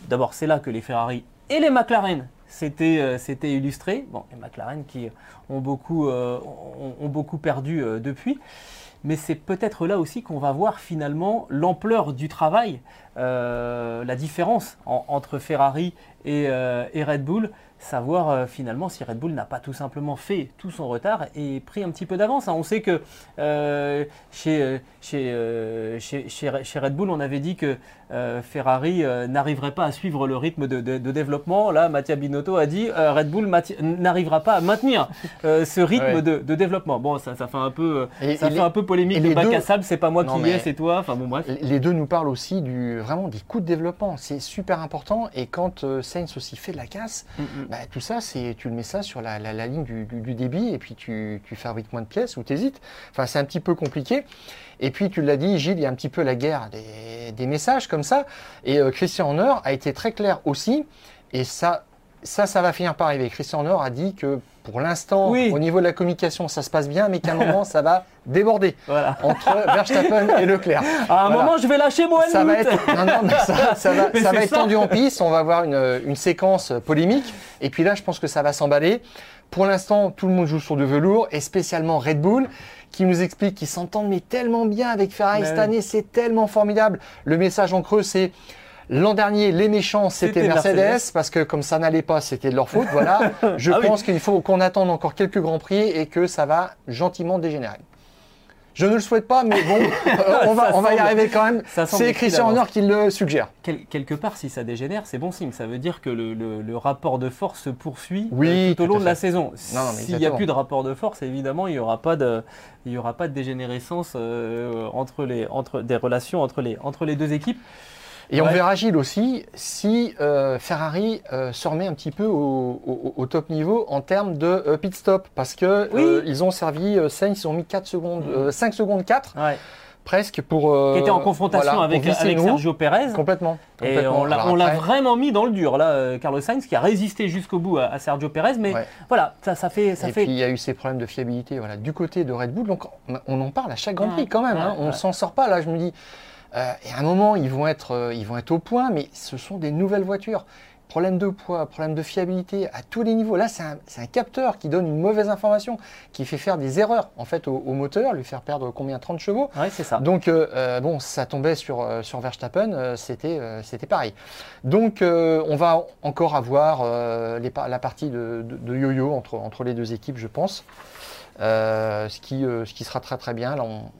Speaker 1: d'abord, c'est là que les Ferrari et les McLaren s'étaient s'étaient illustrés. Bon, les McLaren qui ont beaucoup, ont, ont beaucoup perdu depuis. Mais c'est peut-être là aussi qu'on va voir finalement l'ampleur du travail, la différence en- entre Ferrari et, euh, et Red Bull, savoir euh, finalement si Red Bull n'a pas tout simplement fait tout son retard et pris un petit peu d'avance. hein. On sait que euh, chez, euh, chez, euh, chez, chez- Red Bull, on avait dit que euh, Ferrari euh, n'arriverait pas à suivre le rythme de, de- de développement. Là, Mattia Binotto a dit euh, Red Bull n'arrivera pas à maintenir euh, ce rythme
Speaker 2: Ouais.
Speaker 1: de, de développement. Bon, ça, ça fait un peu, euh,
Speaker 2: Et-
Speaker 1: ça
Speaker 2: et
Speaker 1: fait
Speaker 2: les-
Speaker 1: un peu polémique
Speaker 2: les
Speaker 1: bac
Speaker 2: deux-
Speaker 1: à sable. C'est pas moi qui
Speaker 2: mais-
Speaker 1: l'ai, c'est toi. Enfin bon, bref.
Speaker 2: Les deux nous parlent aussi du, vraiment des coûts de développement. C'est super important. Et quand euh, Sainz aussi fait de la casse,
Speaker 1: Mm, mm.
Speaker 2: bah, tout ça, c'est tu le mets ça sur la, la- la ligne du, du- du débit et puis tu, tu fabriques moins de pièces ou t'hésites. Enfin, c'est un petit peu compliqué. Et puis, tu l'as dit, Gilles, il y a un petit peu la guerre des, des messages comme ça. Et euh, Christian Horner a été très clair aussi. Et ça, ça, ça va finir par arriver. Christian Horner a dit que pour l'instant,
Speaker 1: Oui.
Speaker 2: au niveau de la communication, ça se passe bien, mais qu'à un moment, ça va déborder
Speaker 1: Voilà.
Speaker 2: entre [LAUGHS] Verstappen et Leclerc.
Speaker 1: À un
Speaker 2: Voilà.
Speaker 1: moment, je vais lâcher moi
Speaker 2: Ça va être, non, non, mais ça, ça va,
Speaker 1: Mais
Speaker 2: ça va
Speaker 1: c'est
Speaker 2: être tendu en piste. On va avoir une, une séquence polémique. Et puis là, je pense que ça va s'emballer. Pour l'instant, tout le monde joue sur du velours, et spécialement Red Bull, qui nous explique qu'ils s'entendent mais tellement bien avec Ferrari
Speaker 1: Mais
Speaker 2: cette
Speaker 1: oui.
Speaker 2: année. C'est tellement formidable. Le message en creux, c'est L'an dernier, les méchants, c'était Mercedes,
Speaker 1: Mercedes.
Speaker 2: parce que comme ça n'allait pas, c'était de leur faute. Voilà. [LAUGHS] Je
Speaker 1: Ah oui.
Speaker 2: pense qu'il faut qu'on attende encore quelques grands prix et que ça va gentiment dégénérer. Je ne le souhaite pas, mais bon, [LAUGHS] euh, on va, y arriver quand même. C'est Christian. Horner qui le suggère.
Speaker 1: Quel- quelque part, si ça dégénère, c'est bon signe. Ça veut dire que le, le- le rapport de force se poursuit
Speaker 2: Oui,
Speaker 1: euh, tout au long de la saison. S'il n'y a plus de rapport de force, évidemment, il n'y aura pas de, il y aura pas de dégénérescence euh, entre les, entre des relations entre les, entre les deux équipes.
Speaker 2: Et on verra Gilles aussi si euh, Ferrari euh, se remet un petit peu au, au- au top niveau en termes de euh, pit stop. Parce que
Speaker 1: Oui.
Speaker 2: ils ont servi Sainz, ils ont mis 4 secondes, euh, 5 secondes 4
Speaker 1: Ouais.
Speaker 2: presque pour. euh,
Speaker 1: Qui était en confrontation
Speaker 2: voilà,
Speaker 1: avec,
Speaker 2: nous.
Speaker 1: Sergio Perez.
Speaker 2: Complètement.
Speaker 1: Et on l'a on vraiment mis dans le dur, là, Carlos Sainz, qui a résisté jusqu'au bout à, à Sergio Perez. Mais
Speaker 2: Ouais.
Speaker 1: voilà, ça, ça fait. Ça
Speaker 2: et
Speaker 1: fait
Speaker 2: puis il y a eu ces problèmes de fiabilité voilà, du côté de Red Bull. Donc on en parle à chaque Grand
Speaker 1: Ouais,
Speaker 2: Prix quand même. hein.
Speaker 1: ouais,
Speaker 2: on ne
Speaker 1: ouais.
Speaker 2: s'en sort pas là. Je me dis, euh, et à un moment ils vont, être, euh, ils vont être au point, mais ce sont des nouvelles voitures. Problème de poids, problème de fiabilité à tous les niveaux. Là, c'est un, capteur qui donne une mauvaise information, qui fait faire des erreurs en fait au, au moteur, lui faire perdre combien 30 chevaux.
Speaker 1: Ouais, c'est ça.
Speaker 2: Donc, euh, bon, ça tombait sur, sur Verstappen, c'était c'était pareil. Donc, on va encore avoir les la partie de, yo-yo entre, entre les deux équipes, je pense. Ce, qui, ce qui sera très très bien. Là, on-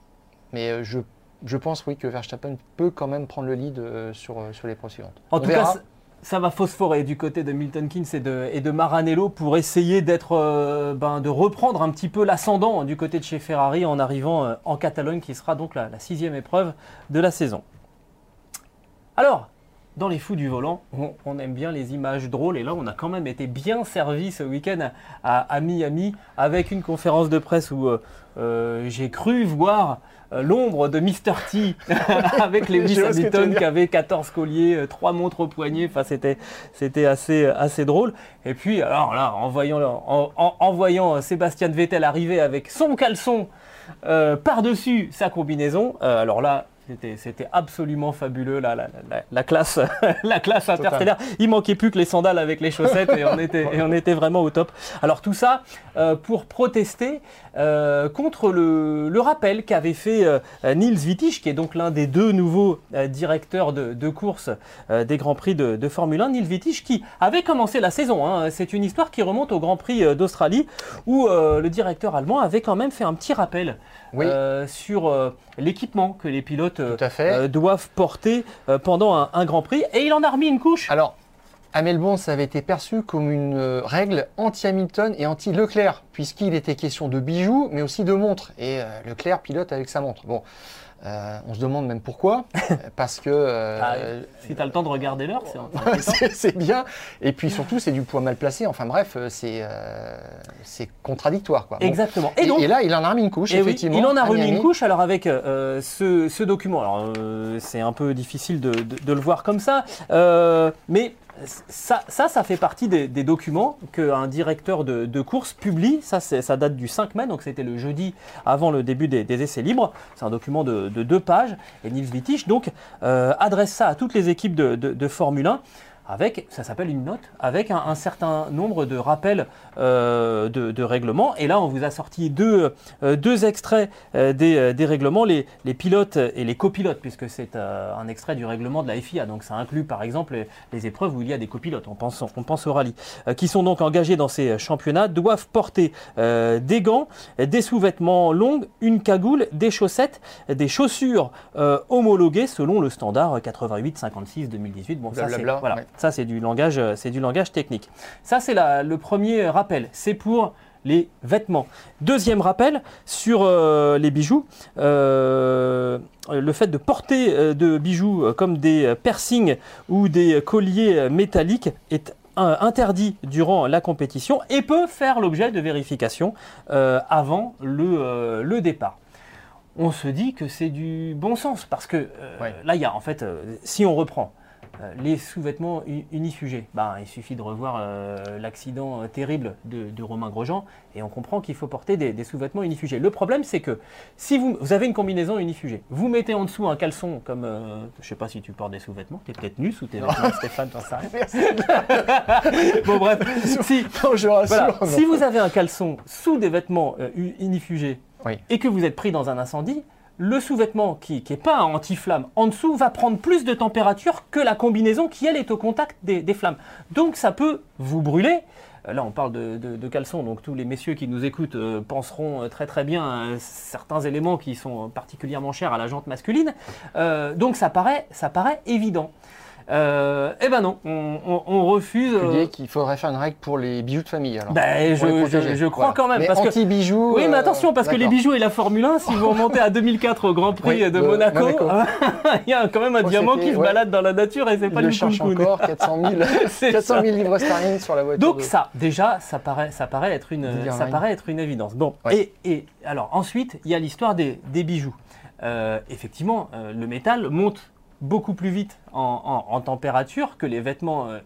Speaker 2: Mais je, je pense, oui, que Verstappen peut quand même prendre le lead euh, sur, euh, sur les pro suivantes.
Speaker 1: En
Speaker 2: On
Speaker 1: tout
Speaker 2: verra.
Speaker 1: cas, ça- va phosphorer du côté de Milton Keynes et de, et de Maranello pour essayer d'être, euh, ben, de reprendre un petit peu l'ascendant du côté de chez Ferrari en arrivant euh, en Catalogne, qui sera donc la, la sixième épreuve de la saison. Alors, dans les fous du volant, on, on aime bien les images drôles et là, on a quand même été bien servi ce week-end à, à Miami avec une conférence de presse où euh, j'ai cru voir l'ombre de Mr. T [LAUGHS] avec Lewis Hamilton qui avait 14 colliers, 3 montres au poignet. Enfin, c'était, c'était assez, assez drôle. Et puis, alors là, en voyant, en, en- en voyant Sébastien Vettel arriver avec son caleçon euh, par-dessus sa combinaison, euh, alors là, C'était, absolument fabuleux, la, la, la, la classe, [LAUGHS] la classe interstellaire. Il manquait plus que les sandales avec les chaussettes et on était, et on était vraiment au top. Alors tout ça euh, pour protester euh, contre le, le rappel qu'avait fait euh, Niels Wittich, qui est donc l'un des deux nouveaux euh, directeurs de, de course des Grands Prix de, de Formule 1. Niels Wittich qui avait commencé la saison. hein. C'est une histoire qui remonte au Grand Prix d'Australie où le directeur allemand avait quand même fait un petit rappel
Speaker 2: Oui.
Speaker 1: euh, sur euh, l'équipement que les pilotes euh,
Speaker 2: Tout à fait.
Speaker 1: doivent porter pendant un, un Grand Prix. Et il en a remis une couche.
Speaker 2: Alors, à Melbourne, ça avait été perçu comme une règle anti-Hamilton et anti-Leclerc, puisqu'il était question de bijoux, mais aussi de montres. Et Leclerc pilote avec sa montre. Bon, euh, on se demande même pourquoi, [LAUGHS] parce que euh,
Speaker 1: Ah, si tu as le temps de regarder l'heure, [LAUGHS] c'est
Speaker 2: bien. Et puis surtout, c'est du poids mal placé. Enfin bref, euh, c'est euh, c'est contradictoire. Quoi. Bon.
Speaker 1: Exactement.
Speaker 2: Et,
Speaker 1: Et donc,
Speaker 2: et là, il en a remis une couche,
Speaker 1: Eh oui,
Speaker 2: effectivement.
Speaker 1: il en a remis une couche. Alors avec euh, ce, ce document, alors euh, c'est un peu difficile de, de- de le voir comme ça, euh, mais ça, ça, ça fait partie des, des documents qu'un directeur de, de course publie. Ça, ça date du 5 mai, donc c'était le jeudi avant le début des, des essais libres. C'est un document de, de deux pages. Et Nils Wittich donc euh, adresse ça à toutes les équipes de- de Formule 1. Avec, ça s'appelle une note, avec un, un certain nombre de rappels euh, de, de règlements. Et là, on vous a sorti deux, euh, deux extraits euh, des, euh, des règlements, les, les pilotes et les copilotes, puisque c'est un extrait du règlement de la FIA. Donc ça inclut par exemple les, les épreuves où il y a des copilotes, on pense, on pense au rallye, qui sont donc engagés dans ces championnats, doivent porter euh, des gants, des sous-vêtements longs, une cagoule, des chaussettes, des chaussures euh, homologuées selon le standard 88-56-2018. Bon, ça, c'est, voilà,
Speaker 2: ouais.
Speaker 1: Ça c'est du langage, euh, c'est du langage technique. Ça c'est le premier rappel. C'est pour les vêtements. Deuxième rappel sur euh, les bijoux. Euh, le fait de porter euh, de bijoux comme des piercings ou des colliers métalliques est interdit durant la compétition et peut faire l'objet de vérification avant le, le départ. On se dit que c'est du bon sens parce que euh,
Speaker 2: Ouais.
Speaker 1: là, il y a en fait, euh, si on reprend les sous-vêtements u- unifugés, ben, il suffit de revoir euh, l'accident euh, terrible de, de Romain Grosjean et on comprend qu'il faut porter des, des sous-vêtements unifugés. Le problème, c'est que si vous, vous avez une combinaison unifugée, vous mettez en dessous un caleçon comme, euh, je sais pas si tu portes des sous-vêtements, tu es peut-être nu sous tes vêtements, Stéphane, t'en sais rien. [LAUGHS] [LAUGHS] bon bref, [LAUGHS] si,
Speaker 2: Non, je rassure.
Speaker 1: voilà.
Speaker 2: non.
Speaker 1: Si vous avez un caleçon sous des vêtements euh, unifugés
Speaker 2: Oui.
Speaker 1: et que vous êtes pris dans un incendie, le sous-vêtement qui n'est pas anti-flamme en dessous va prendre plus de température que la combinaison qui, elle, est au contact des, flammes. Donc ça peut vous brûler. Euh, Là, on parle de, de, caleçon, donc tous les messieurs qui nous écoutent euh, penseront euh, très très bien à certains éléments qui sont particulièrement chers à la jante masculine. Donc ça paraît évident. Euh, eh ben non, on, on- on refuse. Euh,
Speaker 2: qu'il faudrait faire une règle pour les bijoux de famille. Alors,
Speaker 1: Ben, je, je- je crois
Speaker 2: Voilà.
Speaker 1: quand même.
Speaker 2: Mais
Speaker 1: parce que,
Speaker 2: anti-bijoux.
Speaker 1: oui, mais
Speaker 2: euh,
Speaker 1: attention, parce que les bijoux et la Formule 1, si vous remontez à 2004 au Grand Prix
Speaker 2: Oui,
Speaker 1: de
Speaker 2: de
Speaker 1: Monaco,
Speaker 2: Monaco. [LAUGHS]
Speaker 1: il y a quand même un
Speaker 2: Oh,
Speaker 1: diamant qui se
Speaker 2: ouais.
Speaker 1: balade dans la nature et c'est pas
Speaker 2: le
Speaker 1: du
Speaker 2: cherche encore, 400 000, [LAUGHS]
Speaker 1: C'est
Speaker 2: 400
Speaker 1: ça.
Speaker 2: 000 livres sterling sur la voiture.
Speaker 1: Donc
Speaker 2: de-
Speaker 1: ça, déjà, ça paraît, ça paraît être une, ça paraît être une évidence. Bon,
Speaker 2: Ouais.
Speaker 1: et, et alors ensuite, il y a l'histoire des, des bijoux. Euh, effectivement, euh, le métal monte beaucoup plus vite en, température que les vêtements euh,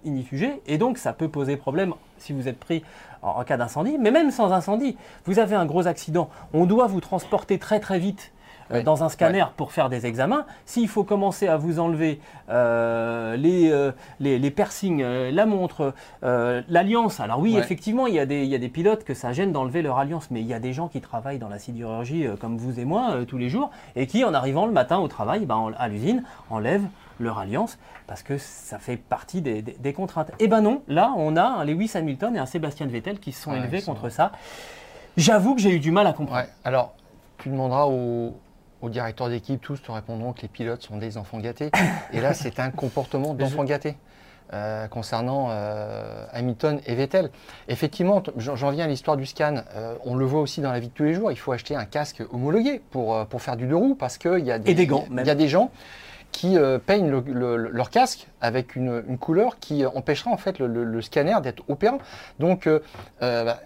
Speaker 1: et donc ça peut poser problème si vous êtes pris en cas d'incendie, mais même sans incendie. Vous avez un gros accident, on doit vous transporter très très vite. Euh,
Speaker 2: Ouais.
Speaker 1: Dans un scanner pour faire des examens, s'il faut commencer à vous enlever euh, les, euh, les, les piercings, la montre, l'alliance. Alors oui,
Speaker 2: Ouais.
Speaker 1: effectivement, il y, a des, il y a des pilotes que ça gêne d'enlever leur alliance, mais il y a des gens qui travaillent dans la sidérurgie comme vous et moi tous les jours et qui, en arrivant le matin au travail, ben, en- à l'usine, enlèvent leur alliance parce que ça fait partie des, des- des contraintes. Eh ben non, là, on a un Lewis Hamilton et un Sébastien Vettel qui se sont
Speaker 2: Ouais,
Speaker 1: élevés contre ça. J'avoue que j'ai eu du mal à comprendre.
Speaker 2: Ouais, alors, tu demanderas aux, aux directeurs d'équipe, tous te répondront que les pilotes sont des enfants gâtés. [COUGHS] Et là, c'est un comportement d'enfant gâté. euh, concernant euh, Hamilton et Vettel. Effectivement, j'en viens à l'histoire du scan. Euh, on le voit aussi dans la vie de tous les jours. Il faut acheter un casque homologué pour, pour faire du deux roues parce qu'il y, a
Speaker 1: Et des gants,
Speaker 2: il y a des gens qui peignent le- le- leur casque avec une, une couleur qui empêchera en fait le, scanner d'être opérant. Donc, bah,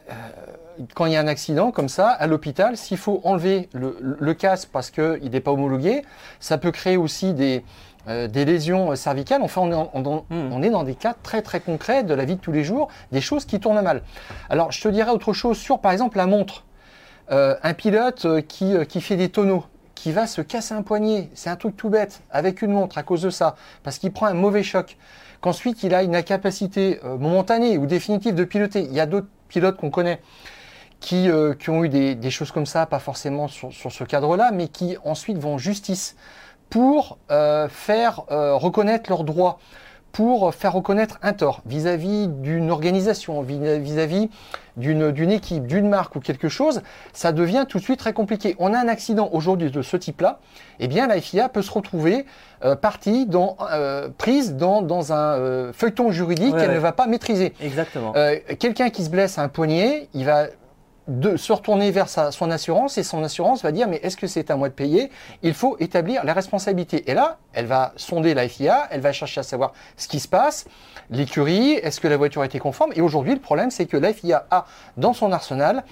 Speaker 2: quand il y a un accident comme ça à l'hôpital, s'il faut enlever le, le casque parce qu'il n'est pas homologué, ça peut créer aussi des, euh, des lésions cervicales. Enfin, on est, en- on- on est dans des cas très très concrets de la vie de tous les jours, des choses qui tournent mal. Alors, je te dirais autre chose sur, par exemple, la montre. Euh, un pilote euh, qui, qui fait des tonneaux, qui va se casser un poignet, c'est un truc tout bête, avec une montre à cause de ça, parce qu'il prend un mauvais choc, qu'ensuite il a une incapacité euh, momentanée ou définitive de piloter. Il y a d'autres pilotes qu'on connaît qui, euh, qui, ont eu des, des, choses comme ça, pas forcément sur, sur ce cadre-là, mais qui ensuite vont en justice pour euh, faire euh, reconnaître leurs droits, pour faire reconnaître un tort vis-à-vis d'une organisation, vis-à-vis d'une équipe, d'une marque ou quelque chose, ça devient tout de suite très compliqué. On a un accident aujourd'hui de ce type-là, eh bien la FIA peut se retrouver euh, partie dans, euh, prise dans, dans un euh, feuilleton juridique
Speaker 1: Ouais,
Speaker 2: qu'elle
Speaker 1: ouais.
Speaker 2: ne va pas maîtriser.
Speaker 1: Exactement.
Speaker 2: Euh, Quelqu'un qui se blesse à un poignet, il va de se retourner vers sa, son assurance et son assurance va dire mais est-ce que c'est à moi de payer? Il faut établir la responsabilité. Et là, elle va sonder la FIA, elle va chercher à savoir ce qui se passe, l'écurie, est-ce que la voiture a été conforme? Et aujourd'hui, le problème, c'est que la FIA a dans son arsenal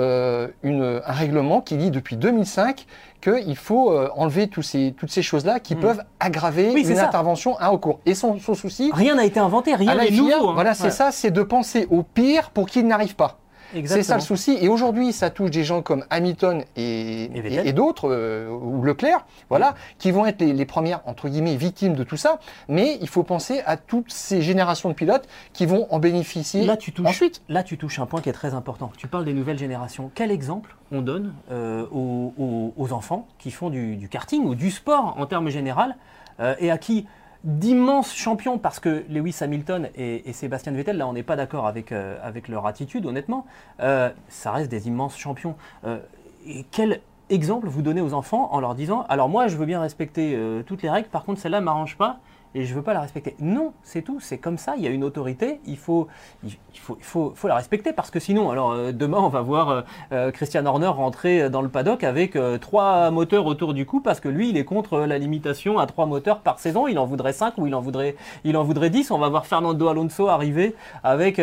Speaker 2: euh, une, un règlement qui dit depuis 2005 qu'il faut euh, enlever tous ces, toutes ces choses-là qui
Speaker 1: Mm.
Speaker 2: peuvent aggraver
Speaker 1: Oui,
Speaker 2: une
Speaker 1: ça.
Speaker 2: intervention à recours. Et son, son souci,
Speaker 1: Rien n'a été inventé, rien n'est nouveau. hein.
Speaker 2: voilà, c'est
Speaker 1: Ouais.
Speaker 2: ça, c'est de penser au pire pour qu'il n'arrive pas. C'est ça le souci. Et aujourd'hui, ça touche des gens comme Hamilton et, d'autres, euh, ou Leclerc, voilà, qui vont être les, les premières, entre guillemets, victimes de tout ça. Mais il faut penser à toutes ces générations de pilotes qui vont en bénéficier
Speaker 1: Là tu, touches,
Speaker 2: ensuite.
Speaker 1: là, tu touches un point qui est très important. Tu parles des nouvelles générations. Quel exemple on donne euh, aux, aux- aux enfants qui font du, du karting ou du sport en termes général euh, et à qui d'immenses champions, parce que Lewis Hamilton et, Sébastien Vettel, là on n'est pas d'accord avec, euh, leur attitude honnêtement, euh, ça reste des immenses champions. Euh, et quel exemple vous donnez aux enfants en leur disant, alors moi je veux bien respecter toutes les règles, par contre celle-là ne m'arrange pas et je veux pas la respecter. Non, c'est tout, c'est comme ça, il y a une autorité, il faut, il faut, il faut, faut la respecter parce que sinon, alors euh, demain on va voir euh, euh, Christian Horner rentrer dans le paddock avec trois moteurs autour du cou parce que lui il est contre la limitation à trois moteurs par saison, il en voudrait cinq ou il en voudrait, il en voudrait 10. On va voir Fernando Alonso arriver avec,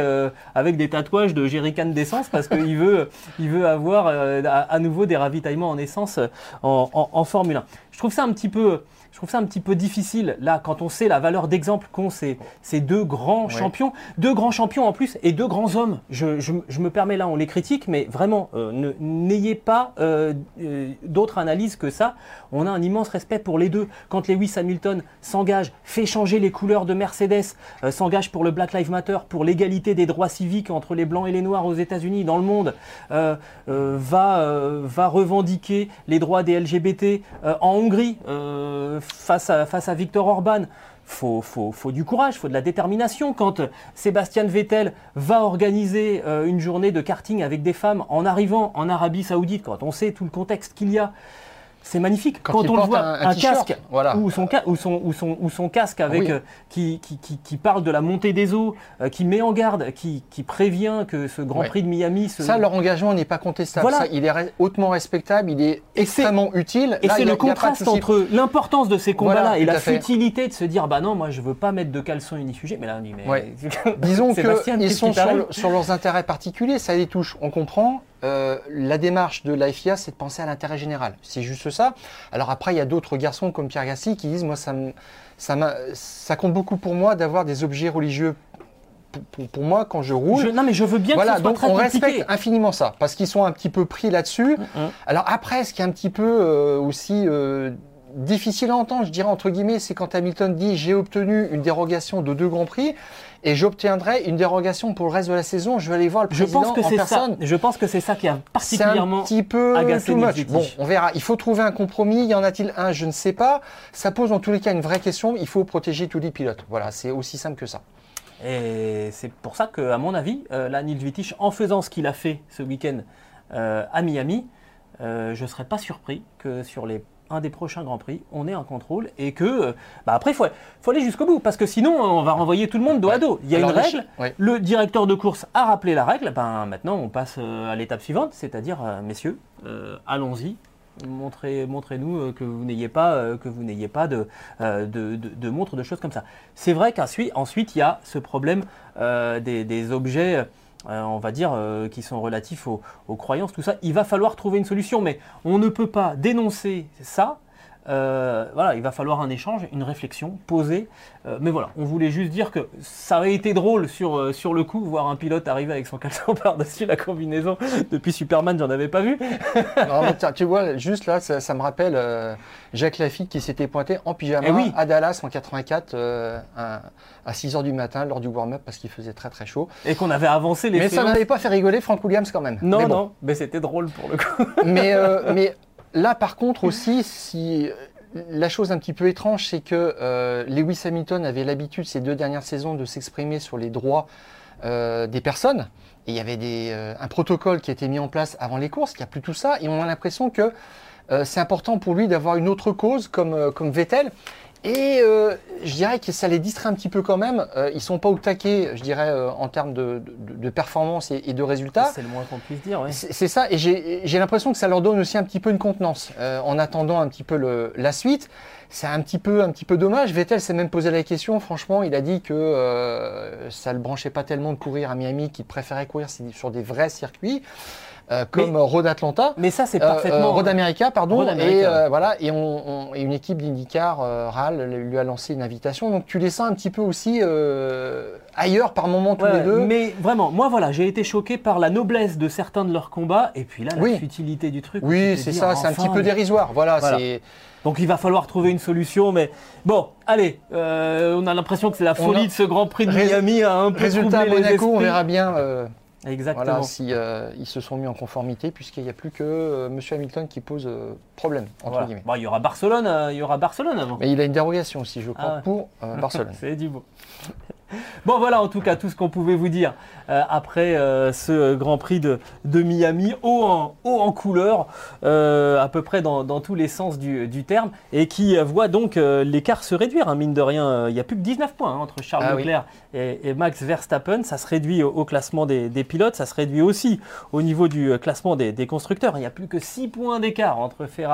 Speaker 1: avec des tatouages de jerrycan d'essence parce qu'il veut, [LAUGHS] il veut avoir à, nouveau des ravitaillements en essence en, en- en Formule 1. Je trouve ça un petit peu. Je trouve ça un petit peu difficile, là, quand on sait la valeur d'exemple qu'ont ces, ces deux grands
Speaker 2: Ouais.
Speaker 1: champions, deux grands champions en plus, et deux grands hommes. Je, je- je me permets là, on les critique, mais vraiment, euh, n'ayez pas euh, euh, d'autre analyse que ça. On a un immense respect pour les deux. Quand Lewis Hamilton s'engage, fait changer les couleurs de Mercedes, euh, s'engage pour le Black Lives Matter, pour l'égalité des droits civiques entre les blancs et les noirs aux États-Unis, dans le monde, va, va revendiquer les droits des LGBT en Hongrie euh, face, à, face à Viktor Orban. Faut, faut, faut du courage, faut de la détermination. Quand euh, Sébastien Vettel va organiser euh, une journée de karting avec des femmes en arrivant en Arabie Saoudite, quand on sait tout le contexte qu'il y a, c'est magnifique.
Speaker 2: Quand
Speaker 1: on le voit,
Speaker 2: un-
Speaker 1: casque
Speaker 2: voilà.
Speaker 1: ou, son, ca- ou, son, ou, son, ou son casque avec,
Speaker 2: Oui.
Speaker 1: euh, qui, qui, qui, qui parle de la montée des eaux, euh, qui met en garde, qui, prévient que ce Grand. Prix de Miami se,
Speaker 2: Ça, leur engagement n'est pas contestable.
Speaker 1: Voilà.
Speaker 2: Ça, il est hautement respectable, il est
Speaker 1: Et
Speaker 2: extrêmement utile.
Speaker 1: Et c'est le contraste entre l'importance de ces combats-là
Speaker 2: Voilà,
Speaker 1: et la futilité de se dire bah non, moi je veux pas mettre de caleçon unifugé. Mais là on dit mais.
Speaker 2: Ouais. [LAUGHS] Disons
Speaker 1: Sébastien,
Speaker 2: qu'ils sont le- sur leurs intérêts particuliers, ça les touche, on comprend. Euh, la démarche de la FIA, c'est de penser à l'intérêt général. C'est juste ça. Alors après, il y a d'autres garçons comme Pierre Gassi qui disent, moi, ça, compte beaucoup pour moi d'avoir des objets religieux. Pour, pour- pour moi, quand je roule,
Speaker 1: Je- non mais je veux bien que ce soit
Speaker 2: donc
Speaker 1: très
Speaker 2: on
Speaker 1: compliqué.
Speaker 2: respecte infiniment ça, parce qu'ils sont un petit peu pris là-dessus.
Speaker 1: Mhm.
Speaker 2: Alors après, ce qui est un petit peu euh, aussi euh, difficile à entendre, je dirais entre guillemets, c'est quand Hamilton dit j'ai obtenu une dérogation de deux grands prix et j'obtiendrai une dérogation pour le reste de la saison. Je vais aller voir le
Speaker 1: Je
Speaker 2: président
Speaker 1: pense que
Speaker 2: en
Speaker 1: ça.
Speaker 2: personne.
Speaker 1: Je pense que c'est ça qui a
Speaker 2: C'est un
Speaker 1: particulièrement.
Speaker 2: petit peu
Speaker 1: agacé
Speaker 2: too much. Bon, on verra. Il faut trouver un compromis. Y en a-t-il un? Je ne sais pas. Ça pose en tous les cas une vraie question. Il faut protéger tous les pilotes. Voilà, c'est aussi simple que ça.
Speaker 1: Et c'est pour ça que, à mon avis, euh, là, Nils Wittich, en faisant ce qu'il a fait ce week-end euh, à Miami, euh, je ne serais pas surpris que sur les un des prochains Grands Prix, on ait un contrôle et que, euh, bah après, il faut, faut aller jusqu'au bout parce que sinon, on va renvoyer tout le monde dos à dos. Il y a
Speaker 2: Alors,
Speaker 1: une
Speaker 2: le
Speaker 1: règle, le directeur de course a rappelé la règle, ben, maintenant on passe euh, à l'étape suivante, c'est-à-dire, euh, messieurs, euh, allons-y. Montrez, montrez-nous que vous n'ayez pas, que vous n'ayez pas de, de, de, de montres, de choses comme ça. C'est vrai qu'ensuite, ensuite, il y a ce problème euh, des, des objets, euh, on va dire, euh, qui sont relatifs aux, aux croyances, tout ça. Il va falloir trouver une solution, mais on ne peut pas dénoncer ça. Euh, voilà, il va falloir un échange, une réflexion posée. Euh, mais voilà, on voulait juste dire que ça aurait été drôle sur, euh, sur le coup, voir un pilote arriver avec son caleçon [LAUGHS] par-dessus la combinaison. Depuis Superman, j'en avais pas vu. [LAUGHS]
Speaker 2: Non, mais tiens, tu vois, juste là, ça, ça me rappelle Jacques Lafitte qui s'était pointé en pyjama
Speaker 1: Eh oui.
Speaker 2: à Dallas en 84 euh, à, à 6 h du matin lors du warm-up parce qu'il faisait très très chaud.
Speaker 1: Et qu'on avait avancé les
Speaker 2: Mais ça n'avait pas fait rigoler Frank Williams quand même.
Speaker 1: Non,
Speaker 2: Mais bon.
Speaker 1: non, mais c'était drôle pour le coup.
Speaker 2: mais, [LAUGHS] mais là, par contre, aussi, si la chose un petit peu étrange, c'est que euh, Lewis Hamilton avait l'habitude ces deux dernières saisons de s'exprimer sur les droits euh, des personnes. Et il y avait euh, un protocole qui a été mis en place avant les courses, il n'y a plus tout ça. Et on a l'impression que c'est important pour lui d'avoir une autre cause comme Vettel. Et euh, je dirais que ça les distrait un petit peu quand même. Euh, ils sont pas au taquet, je dirais, euh, en termes de, de, de performance et, et de résultats.
Speaker 1: C'est le moins qu'on puisse dire, oui.
Speaker 2: C'est ça, et j'ai j'ai l'impression que ça leur donne aussi un petit peu une contenance euh, en attendant un petit peu le, la suite. C'est un petit peu un petit peu dommage. Vettel s'est même posé la question. Franchement, il a dit que euh, ça le branchait pas tellement de courir à Miami, qu'il préférait courir sur des vrais circuits euh, comme
Speaker 1: Mais-
Speaker 2: Road Atlanta.
Speaker 1: Mais ça, c'est
Speaker 2: Euh,
Speaker 1: parfaitement.
Speaker 2: euh, Road America, pardon,
Speaker 1: Road America,
Speaker 2: et voilà, et, on, on- et une équipe d'IndyCar, RAL, lui a lancé une invitation. Donc tu les sens un petit peu aussi ailleurs par moment tous
Speaker 1: Ouais,
Speaker 2: les deux.
Speaker 1: Mais vraiment, moi voilà, j'ai été choqué par la noblesse de certains de leurs combats et puis là la
Speaker 2: Oui.
Speaker 1: futilité du truc.
Speaker 2: Oui, c'est ça, c'est un petit peu dérisoire. Voilà,
Speaker 1: Voilà.
Speaker 2: c'est.
Speaker 1: Donc il va falloir trouver une solution, mais bon, allez, euh, on a l'impression que c'est la folie
Speaker 2: a-
Speaker 1: de ce Grand Prix de Miami un peu
Speaker 2: Résultat à
Speaker 1: les
Speaker 2: Monaco, on verra bien euh,
Speaker 1: Exactement.
Speaker 2: voilà, euh, ils se sont mis en conformité, puisqu'il n'y a plus que euh, Monsieur Hamilton qui pose euh, problème, entre
Speaker 1: Voilà.
Speaker 2: guillemets.
Speaker 1: Bon, il y aura Barcelone, euh, il y aura Barcelone avant.
Speaker 2: Mais il a une dérogation aussi, je crois,
Speaker 1: Ah ouais.
Speaker 2: pour euh, [LAUGHS] Barcelone.
Speaker 1: C'est du beau. [LAUGHS] Bon voilà en tout cas tout ce qu'on pouvait vous dire euh, après ce Grand Prix de, de Miami, haut en, haut en couleur, à peu près dans, dans tous les sens du, du terme, et qui voit donc l'écart se réduire, hein, mine de rien. Il n'y a plus que 19 points hein, entre Charles
Speaker 2: Ah oui.
Speaker 1: Leclerc et, et Max Verstappen. Ça se réduit au, au classement des, des pilotes, ça se réduit aussi au niveau du classement des, des constructeurs. Il n'y a plus que 6 points d'écart entre Ferrari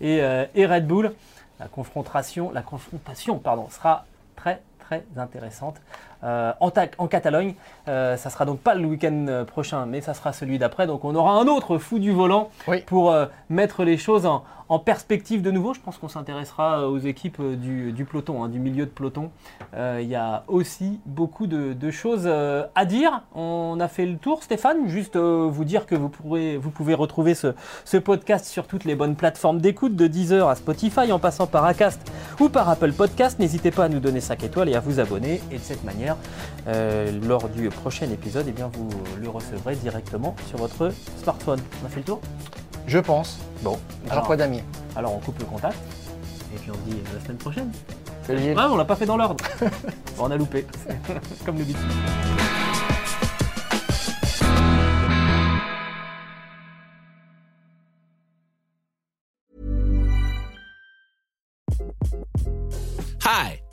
Speaker 1: et, euh, et Red Bull. La confrontation, la confrontation pardon, sera très très intéressante. Euh, en, ta- en Catalogne, euh, ça sera donc pas le week-end euh, prochain, mais ça sera celui d'après. Donc on aura un autre fou du volant
Speaker 2: Oui.
Speaker 1: pour euh, mettre les choses en, en perspective de nouveau. Je pense qu'on s'intéressera aux équipes du, du peloton, hein, du milieu de peloton. Il y a aussi beaucoup de, de choses à dire. On a fait le tour, Stéphane. Juste vous dire que vous, pourrez, vous pouvez retrouver ce, ce podcast sur toutes les bonnes plateformes d'écoute, de Deezer à Spotify, en passant par Acast ou par Apple Podcast. N'hésitez pas à nous donner 5 étoiles et à vous abonner. Et de cette manière, euh, lors du prochain épisode, eh bien, vous le recevrez directement sur votre smartphone. On a fait le tour?
Speaker 2: Je pense. Bon,
Speaker 1: Alors.
Speaker 2: Jean-Paul Damier.
Speaker 1: Alors on coupe le contact. Et puis on se dit euh, la semaine prochaine.
Speaker 2: Salut.
Speaker 1: Ouais, on l'a pas fait dans l'ordre. [LAUGHS] On a loupé. [LAUGHS] Comme d'habitude.
Speaker 3: Hi,